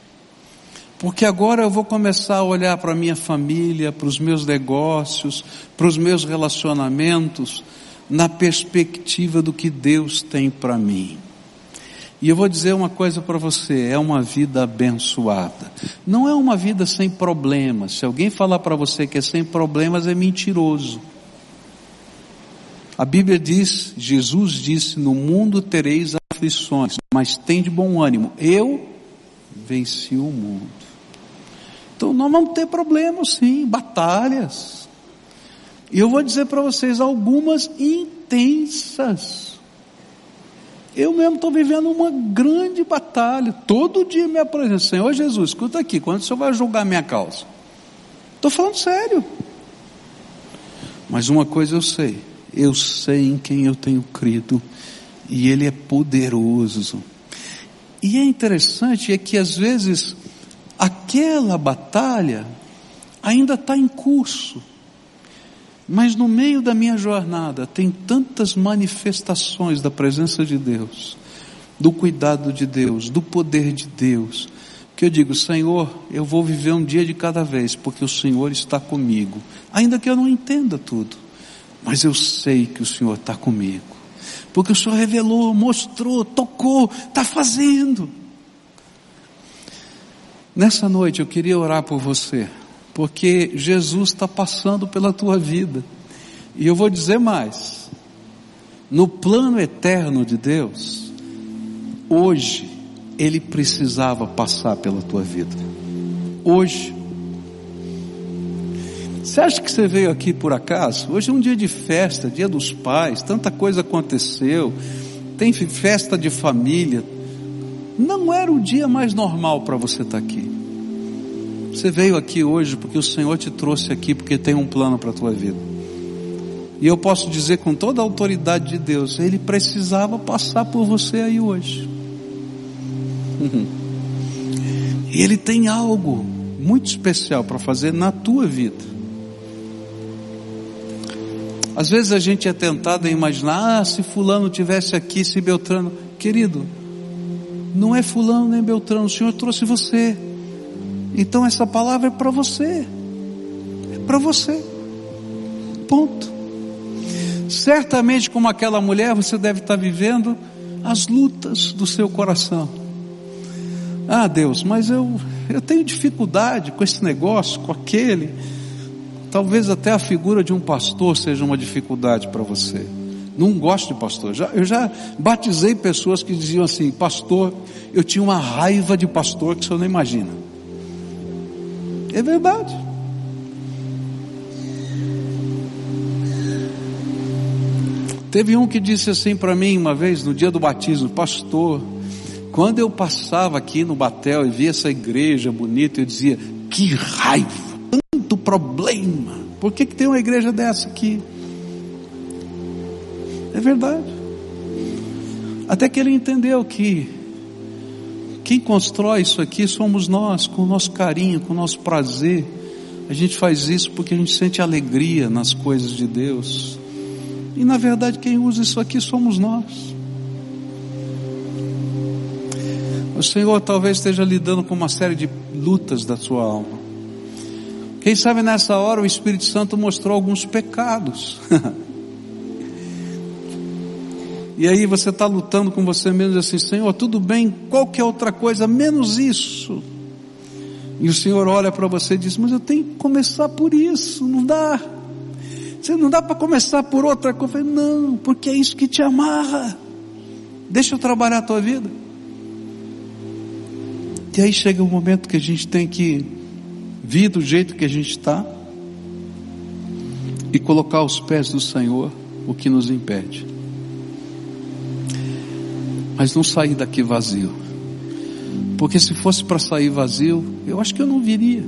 Porque agora eu vou começar a olhar para a minha família, para os meus negócios, para os meus relacionamentos, na perspectiva do que Deus tem para mim. E eu vou dizer uma coisa para você, é uma vida abençoada. Não é uma vida sem problemas. Se alguém falar para você que é sem problemas, é mentiroso. A Bíblia diz, Jesus disse, no mundo tereis aflições, mas tem de bom ânimo. Eu venci o mundo. Então nós vamos ter problemas sim, batalhas. E eu vou dizer para vocês algumas intensas. Eu mesmo estou vivendo uma grande batalha. Todo dia me apresento, Senhor Jesus, escuta aqui, quando o Senhor vai julgar minha causa? Estou falando sério. Mas uma coisa eu sei, eu sei em quem eu tenho crido e Ele é poderoso. E é interessante é que às vezes aquela batalha ainda está em curso, mas no meio da minha jornada tem tantas manifestações da presença de Deus, do cuidado de Deus, do poder de Deus, que eu digo, Senhor, eu vou viver um dia de cada vez, porque o Senhor está comigo, ainda que eu não entenda tudo mas eu sei que o Senhor está comigo, porque o Senhor revelou, mostrou, tocou, está fazendo. Nessa noite eu queria orar por você, porque Jesus está passando pela tua vida, e eu vou dizer mais: no plano eterno de Deus, hoje, Ele precisava passar pela tua vida, hoje, você acha que você veio aqui por acaso? Hoje é um dia de festa, dia dos pais, tanta coisa aconteceu, tem festa de família. Não era o dia mais normal para você estar aqui. Você veio aqui hoje porque o Senhor te trouxe aqui porque tem um plano para a tua vida. E eu posso dizer com toda a autoridade de Deus, Ele precisava passar por você aí hoje. E Ele tem algo muito especial para fazer na tua vida. Às vezes a gente é tentado a imaginar, ah, se fulano tivesse aqui, se Beltrano, querido, não é fulano nem Beltrano, o Senhor trouxe você. Então essa palavra é para você. É para você. Ponto. Certamente como aquela mulher, você deve estar vivendo as lutas do seu coração. Ah, Deus, mas eu eu tenho dificuldade com esse negócio, com aquele. Talvez até a figura de um pastor seja uma dificuldade para você. Não gosto de pastor. Já, eu já batizei pessoas que diziam assim: Pastor, eu tinha uma raiva de pastor que você não imagina. É verdade. Teve um que disse assim para mim uma vez, no dia do batismo: Pastor, quando eu passava aqui no Batel e via essa igreja bonita, eu dizia: Que raiva! tanto problema. Por que, que tem uma igreja dessa aqui? É verdade. Até que ele entendeu que quem constrói isso aqui somos nós, com o nosso carinho, com o nosso prazer. A gente faz isso porque a gente sente alegria nas coisas de Deus. E na verdade quem usa isso aqui somos nós. O Senhor talvez esteja lidando com uma série de lutas da sua alma. Quem sabe nessa hora o Espírito Santo mostrou alguns pecados. e aí você está lutando com você mesmo assim, Senhor, tudo bem, qualquer outra coisa, menos isso. E o Senhor olha para você e diz, mas eu tenho que começar por isso, não dá. Você não dá para começar por outra coisa. Não, porque é isso que te amarra. Deixa eu trabalhar a tua vida. E aí chega o um momento que a gente tem que vir do jeito que a gente está e colocar aos pés do Senhor o que nos impede. Mas não sair daqui vazio. Porque se fosse para sair vazio, eu acho que eu não viria.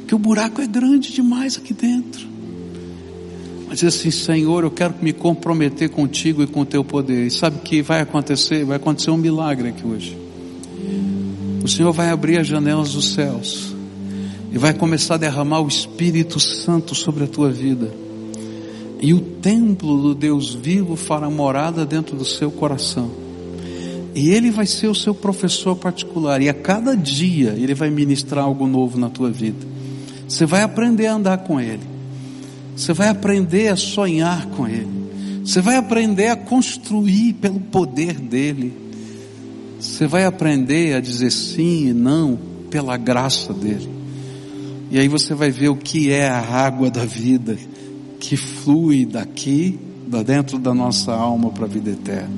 Porque o buraco é grande demais aqui dentro. Mas assim, Senhor, eu quero me comprometer contigo e com o teu poder. E sabe que vai acontecer? Vai acontecer um milagre aqui hoje. O Senhor vai abrir as janelas dos céus e vai começar a derramar o Espírito Santo sobre a tua vida. E o templo do Deus vivo fará morada dentro do seu coração. E ele vai ser o seu professor particular. E a cada dia ele vai ministrar algo novo na tua vida. Você vai aprender a andar com ele. Você vai aprender a sonhar com ele. Você vai aprender a construir pelo poder dele. Você vai aprender a dizer sim e não pela graça dele. E aí você vai ver o que é a água da vida que flui daqui, da dentro da nossa alma para a vida eterna.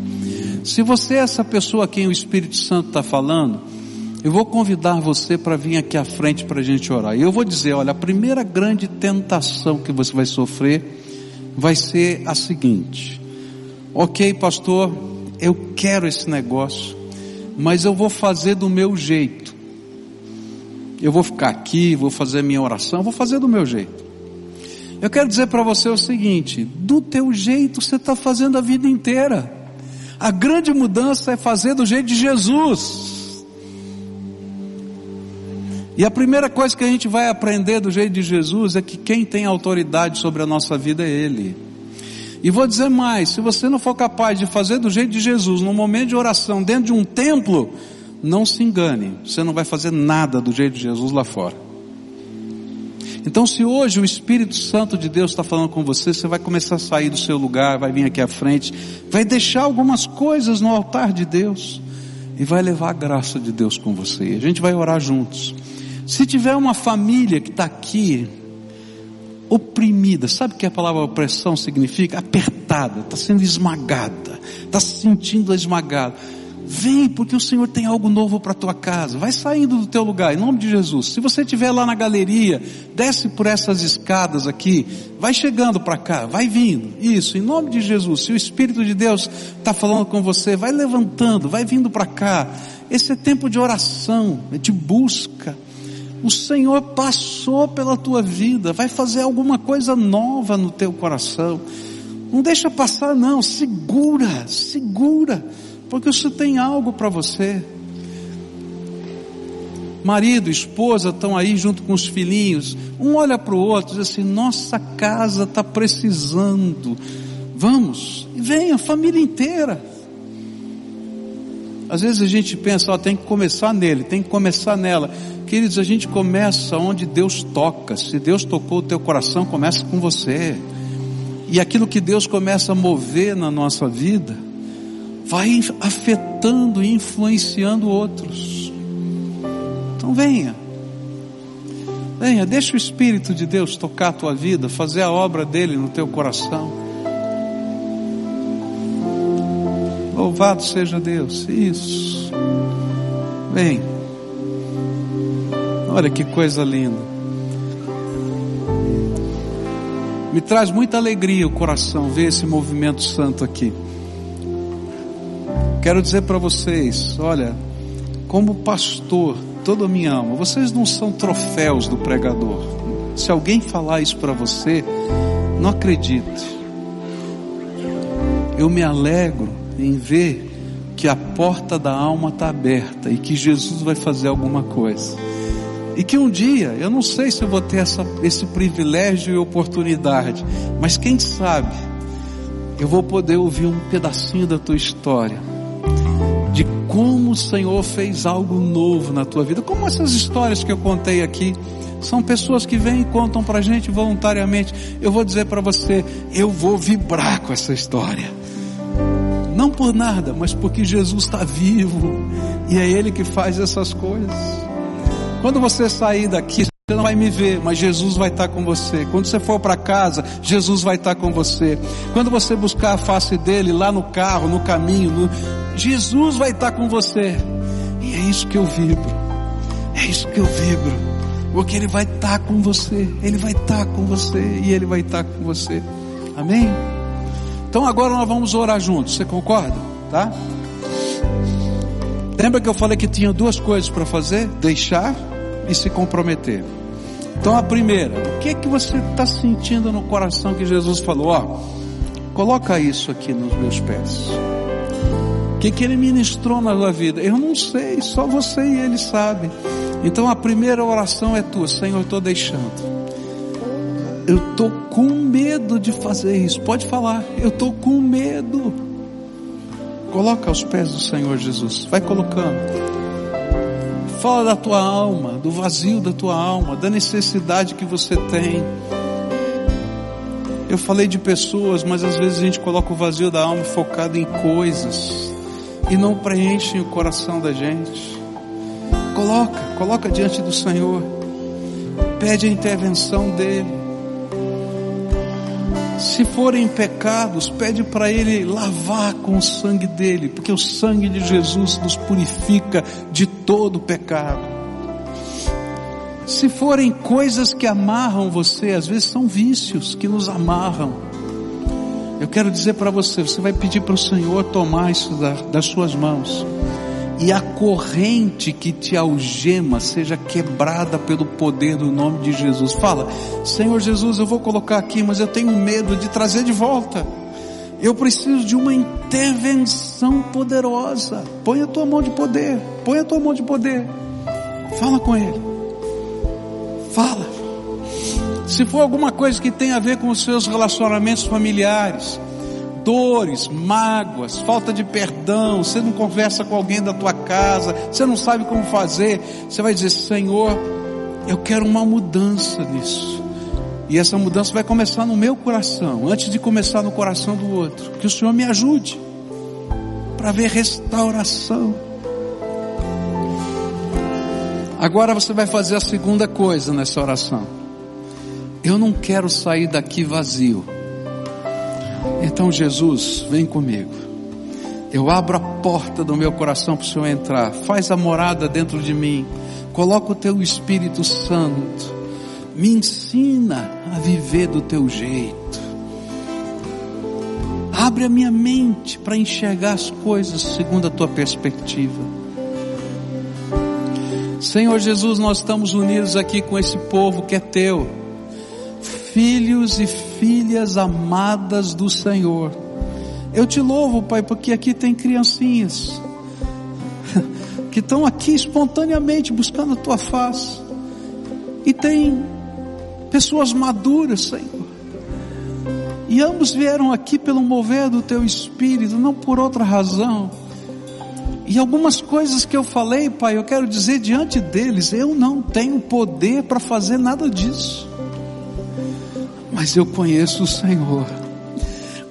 Se você é essa pessoa a quem o Espírito Santo está falando, eu vou convidar você para vir aqui à frente para a gente orar. E eu vou dizer, olha, a primeira grande tentação que você vai sofrer vai ser a seguinte: ok, pastor, eu quero esse negócio, mas eu vou fazer do meu jeito eu vou ficar aqui, vou fazer minha oração, vou fazer do meu jeito. Eu quero dizer para você o seguinte: do teu jeito você está fazendo a vida inteira. A grande mudança é fazer do jeito de Jesus. E a primeira coisa que a gente vai aprender do jeito de Jesus é que quem tem autoridade sobre a nossa vida é Ele. E vou dizer mais: se você não for capaz de fazer do jeito de Jesus, no momento de oração, dentro de um templo, não se engane, você não vai fazer nada do jeito de Jesus lá fora. Então, se hoje o Espírito Santo de Deus está falando com você, você vai começar a sair do seu lugar, vai vir aqui à frente, vai deixar algumas coisas no altar de Deus e vai levar a graça de Deus com você. A gente vai orar juntos. Se tiver uma família que está aqui, oprimida, sabe o que a palavra opressão significa? Apertada, está sendo esmagada, está se sentindo esmagada Vem, porque o Senhor tem algo novo para a tua casa. Vai saindo do teu lugar, em nome de Jesus. Se você estiver lá na galeria, desce por essas escadas aqui, vai chegando para cá, vai vindo. Isso, em nome de Jesus. Se o Espírito de Deus está falando com você, vai levantando, vai vindo para cá. Esse é tempo de oração, é de busca. O Senhor passou pela tua vida, vai fazer alguma coisa nova no teu coração. Não deixa passar, não. Segura, segura porque isso tem algo para você. marido, esposa estão aí junto com os filhinhos. Um olha para o outro e diz assim: nossa casa está precisando. Vamos, venha, família inteira. Às vezes a gente pensa, ó, tem que começar nele, tem que começar nela. Queridos, a gente começa onde Deus toca. Se Deus tocou o teu coração, começa com você. E aquilo que Deus começa a mover na nossa vida, vai afetando e influenciando outros. Então venha. Venha, deixa o Espírito de Deus tocar a tua vida, fazer a obra dele no teu coração. Louvado seja Deus. Isso. Vem. Olha que coisa linda. Me traz muita alegria o coração ver esse movimento santo aqui. Quero dizer para vocês, olha, como pastor, toda a minha alma, vocês não são troféus do pregador. Se alguém falar isso para você, não acredite. Eu me alegro em ver que a porta da alma está aberta e que Jesus vai fazer alguma coisa. E que um dia, eu não sei se eu vou ter essa, esse privilégio e oportunidade, mas quem sabe, eu vou poder ouvir um pedacinho da tua história, como o Senhor fez algo novo na tua vida, como essas histórias que eu contei aqui, são pessoas que vêm e contam para a gente voluntariamente. Eu vou dizer para você, eu vou vibrar com essa história. Não por nada, mas porque Jesus está vivo e é Ele que faz essas coisas. Quando você sair daqui, você não vai me ver, mas Jesus vai estar com você. Quando você for para casa, Jesus vai estar com você. Quando você buscar a face dele lá no carro, no caminho, no... Jesus vai estar com você. E é isso que eu vibro. É isso que eu vibro. Porque ele vai estar com você. Ele vai estar com você e ele vai estar com você. Amém? Então agora nós vamos orar juntos. Você concorda? Tá? Lembra que eu falei que tinha duas coisas para fazer? Deixar e se comprometer. Então a primeira, o que é que você está sentindo no coração que Jesus falou? Ó, coloca isso aqui nos meus pés. Que, que ele ministrou na sua vida? Eu não sei, só você e ele sabe. Então a primeira oração é tua, Senhor, eu estou deixando. Eu estou com medo de fazer isso. Pode falar, eu estou com medo. Coloca aos pés do Senhor Jesus. Vai colocando. Fala da tua alma, do vazio da tua alma, da necessidade que você tem. Eu falei de pessoas, mas às vezes a gente coloca o vazio da alma focado em coisas e não preenche o coração da gente. Coloca, coloca diante do Senhor. Pede a intervenção dele. Se forem pecados, pede para Ele lavar com o sangue dele, porque o sangue de Jesus nos purifica de todo pecado. Se forem coisas que amarram você, às vezes são vícios que nos amarram. Eu quero dizer para você, você vai pedir para o Senhor tomar isso das suas mãos e a corrente que te algema seja quebrada pelo poder do nome de Jesus. Fala, Senhor Jesus, eu vou colocar aqui, mas eu tenho medo de trazer de volta. Eu preciso de uma intervenção poderosa. Põe a tua mão de poder. Põe a tua mão de poder. Fala com ele. Fala. Se for alguma coisa que tem a ver com os seus relacionamentos familiares, dores, mágoas, falta de perdão, você não conversa com alguém da tua casa, você não sabe como fazer, você vai dizer, Senhor, eu quero uma mudança nisso. E essa mudança vai começar no meu coração, antes de começar no coração do outro. Que o Senhor me ajude para ver restauração. Agora você vai fazer a segunda coisa nessa oração. Eu não quero sair daqui vazio. Então, Jesus, vem comigo. Eu abro a porta do meu coração para o Senhor entrar. Faz a morada dentro de mim. Coloca o teu Espírito Santo. Me ensina a viver do teu jeito. Abre a minha mente para enxergar as coisas segundo a tua perspectiva. Senhor Jesus, nós estamos unidos aqui com esse povo que é teu filhos e filhas amadas do Senhor. Eu te louvo, Pai, porque aqui tem criancinhas. que estão aqui espontaneamente buscando a tua face. E tem pessoas maduras, Senhor. E ambos vieram aqui pelo mover do teu espírito, não por outra razão. E algumas coisas que eu falei, Pai, eu quero dizer diante deles, eu não tenho poder para fazer nada disso. Mas eu conheço o Senhor.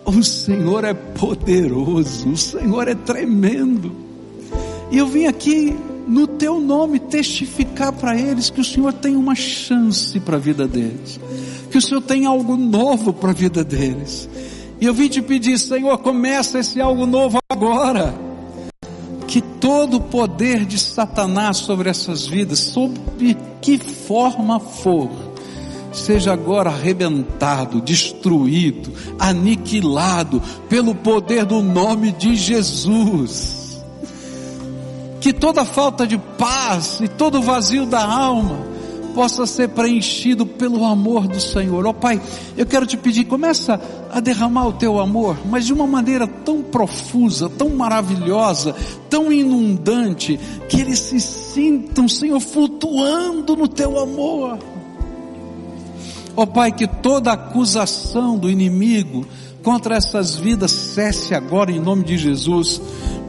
O Senhor é poderoso, o Senhor é tremendo. E eu vim aqui no teu nome testificar para eles que o Senhor tem uma chance para a vida deles, que o Senhor tem algo novo para a vida deles. E eu vim te pedir, Senhor, começa esse algo novo agora que todo o poder de Satanás sobre essas vidas, sob que forma for, seja agora arrebentado, destruído, aniquilado pelo poder do nome de Jesus. Que toda falta de paz e todo vazio da alma possa ser preenchido pelo amor do Senhor. Ó oh, Pai, eu quero te pedir, começa a derramar o teu amor, mas de uma maneira tão profusa, tão maravilhosa, tão inundante, que eles se sintam, Senhor, flutuando no teu amor. Ó oh, Pai, que toda acusação do inimigo contra essas vidas cesse agora em nome de Jesus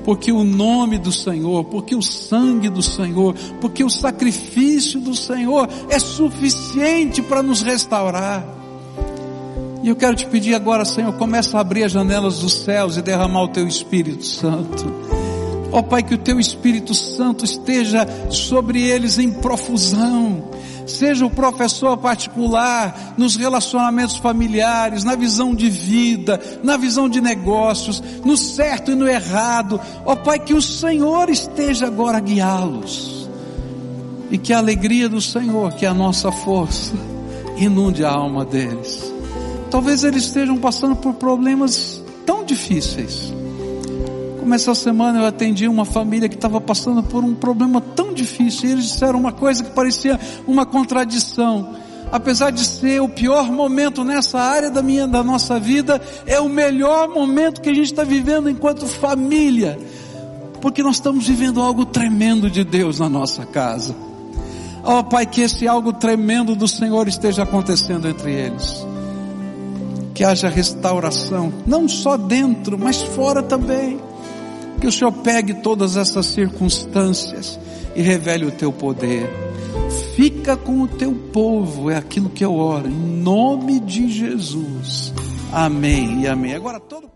porque o nome do Senhor, porque o sangue do Senhor, porque o sacrifício do Senhor é suficiente para nos restaurar. E eu quero te pedir agora, Senhor, começa a abrir as janelas dos céus e derramar o teu Espírito Santo. Ó oh, Pai, que o teu Espírito Santo esteja sobre eles em profusão seja o professor particular, nos relacionamentos familiares, na visão de vida, na visão de negócios, no certo e no errado. Ó oh, Pai, que o Senhor esteja agora a guiá-los. E que a alegria do Senhor, que é a nossa força, inunde a alma deles. Talvez eles estejam passando por problemas tão difíceis como essa semana eu atendi uma família que estava passando por um problema tão difícil, e eles disseram uma coisa que parecia uma contradição. Apesar de ser o pior momento nessa área da minha, da nossa vida, é o melhor momento que a gente está vivendo enquanto família, porque nós estamos vivendo algo tremendo de Deus na nossa casa. Ó oh, Pai, que esse algo tremendo do Senhor esteja acontecendo entre eles. Que haja restauração, não só dentro, mas fora também que o Senhor pegue todas essas circunstâncias e revele o teu poder. Fica com o teu povo, é aquilo que eu oro, em nome de Jesus. Amém e amém. Agora todo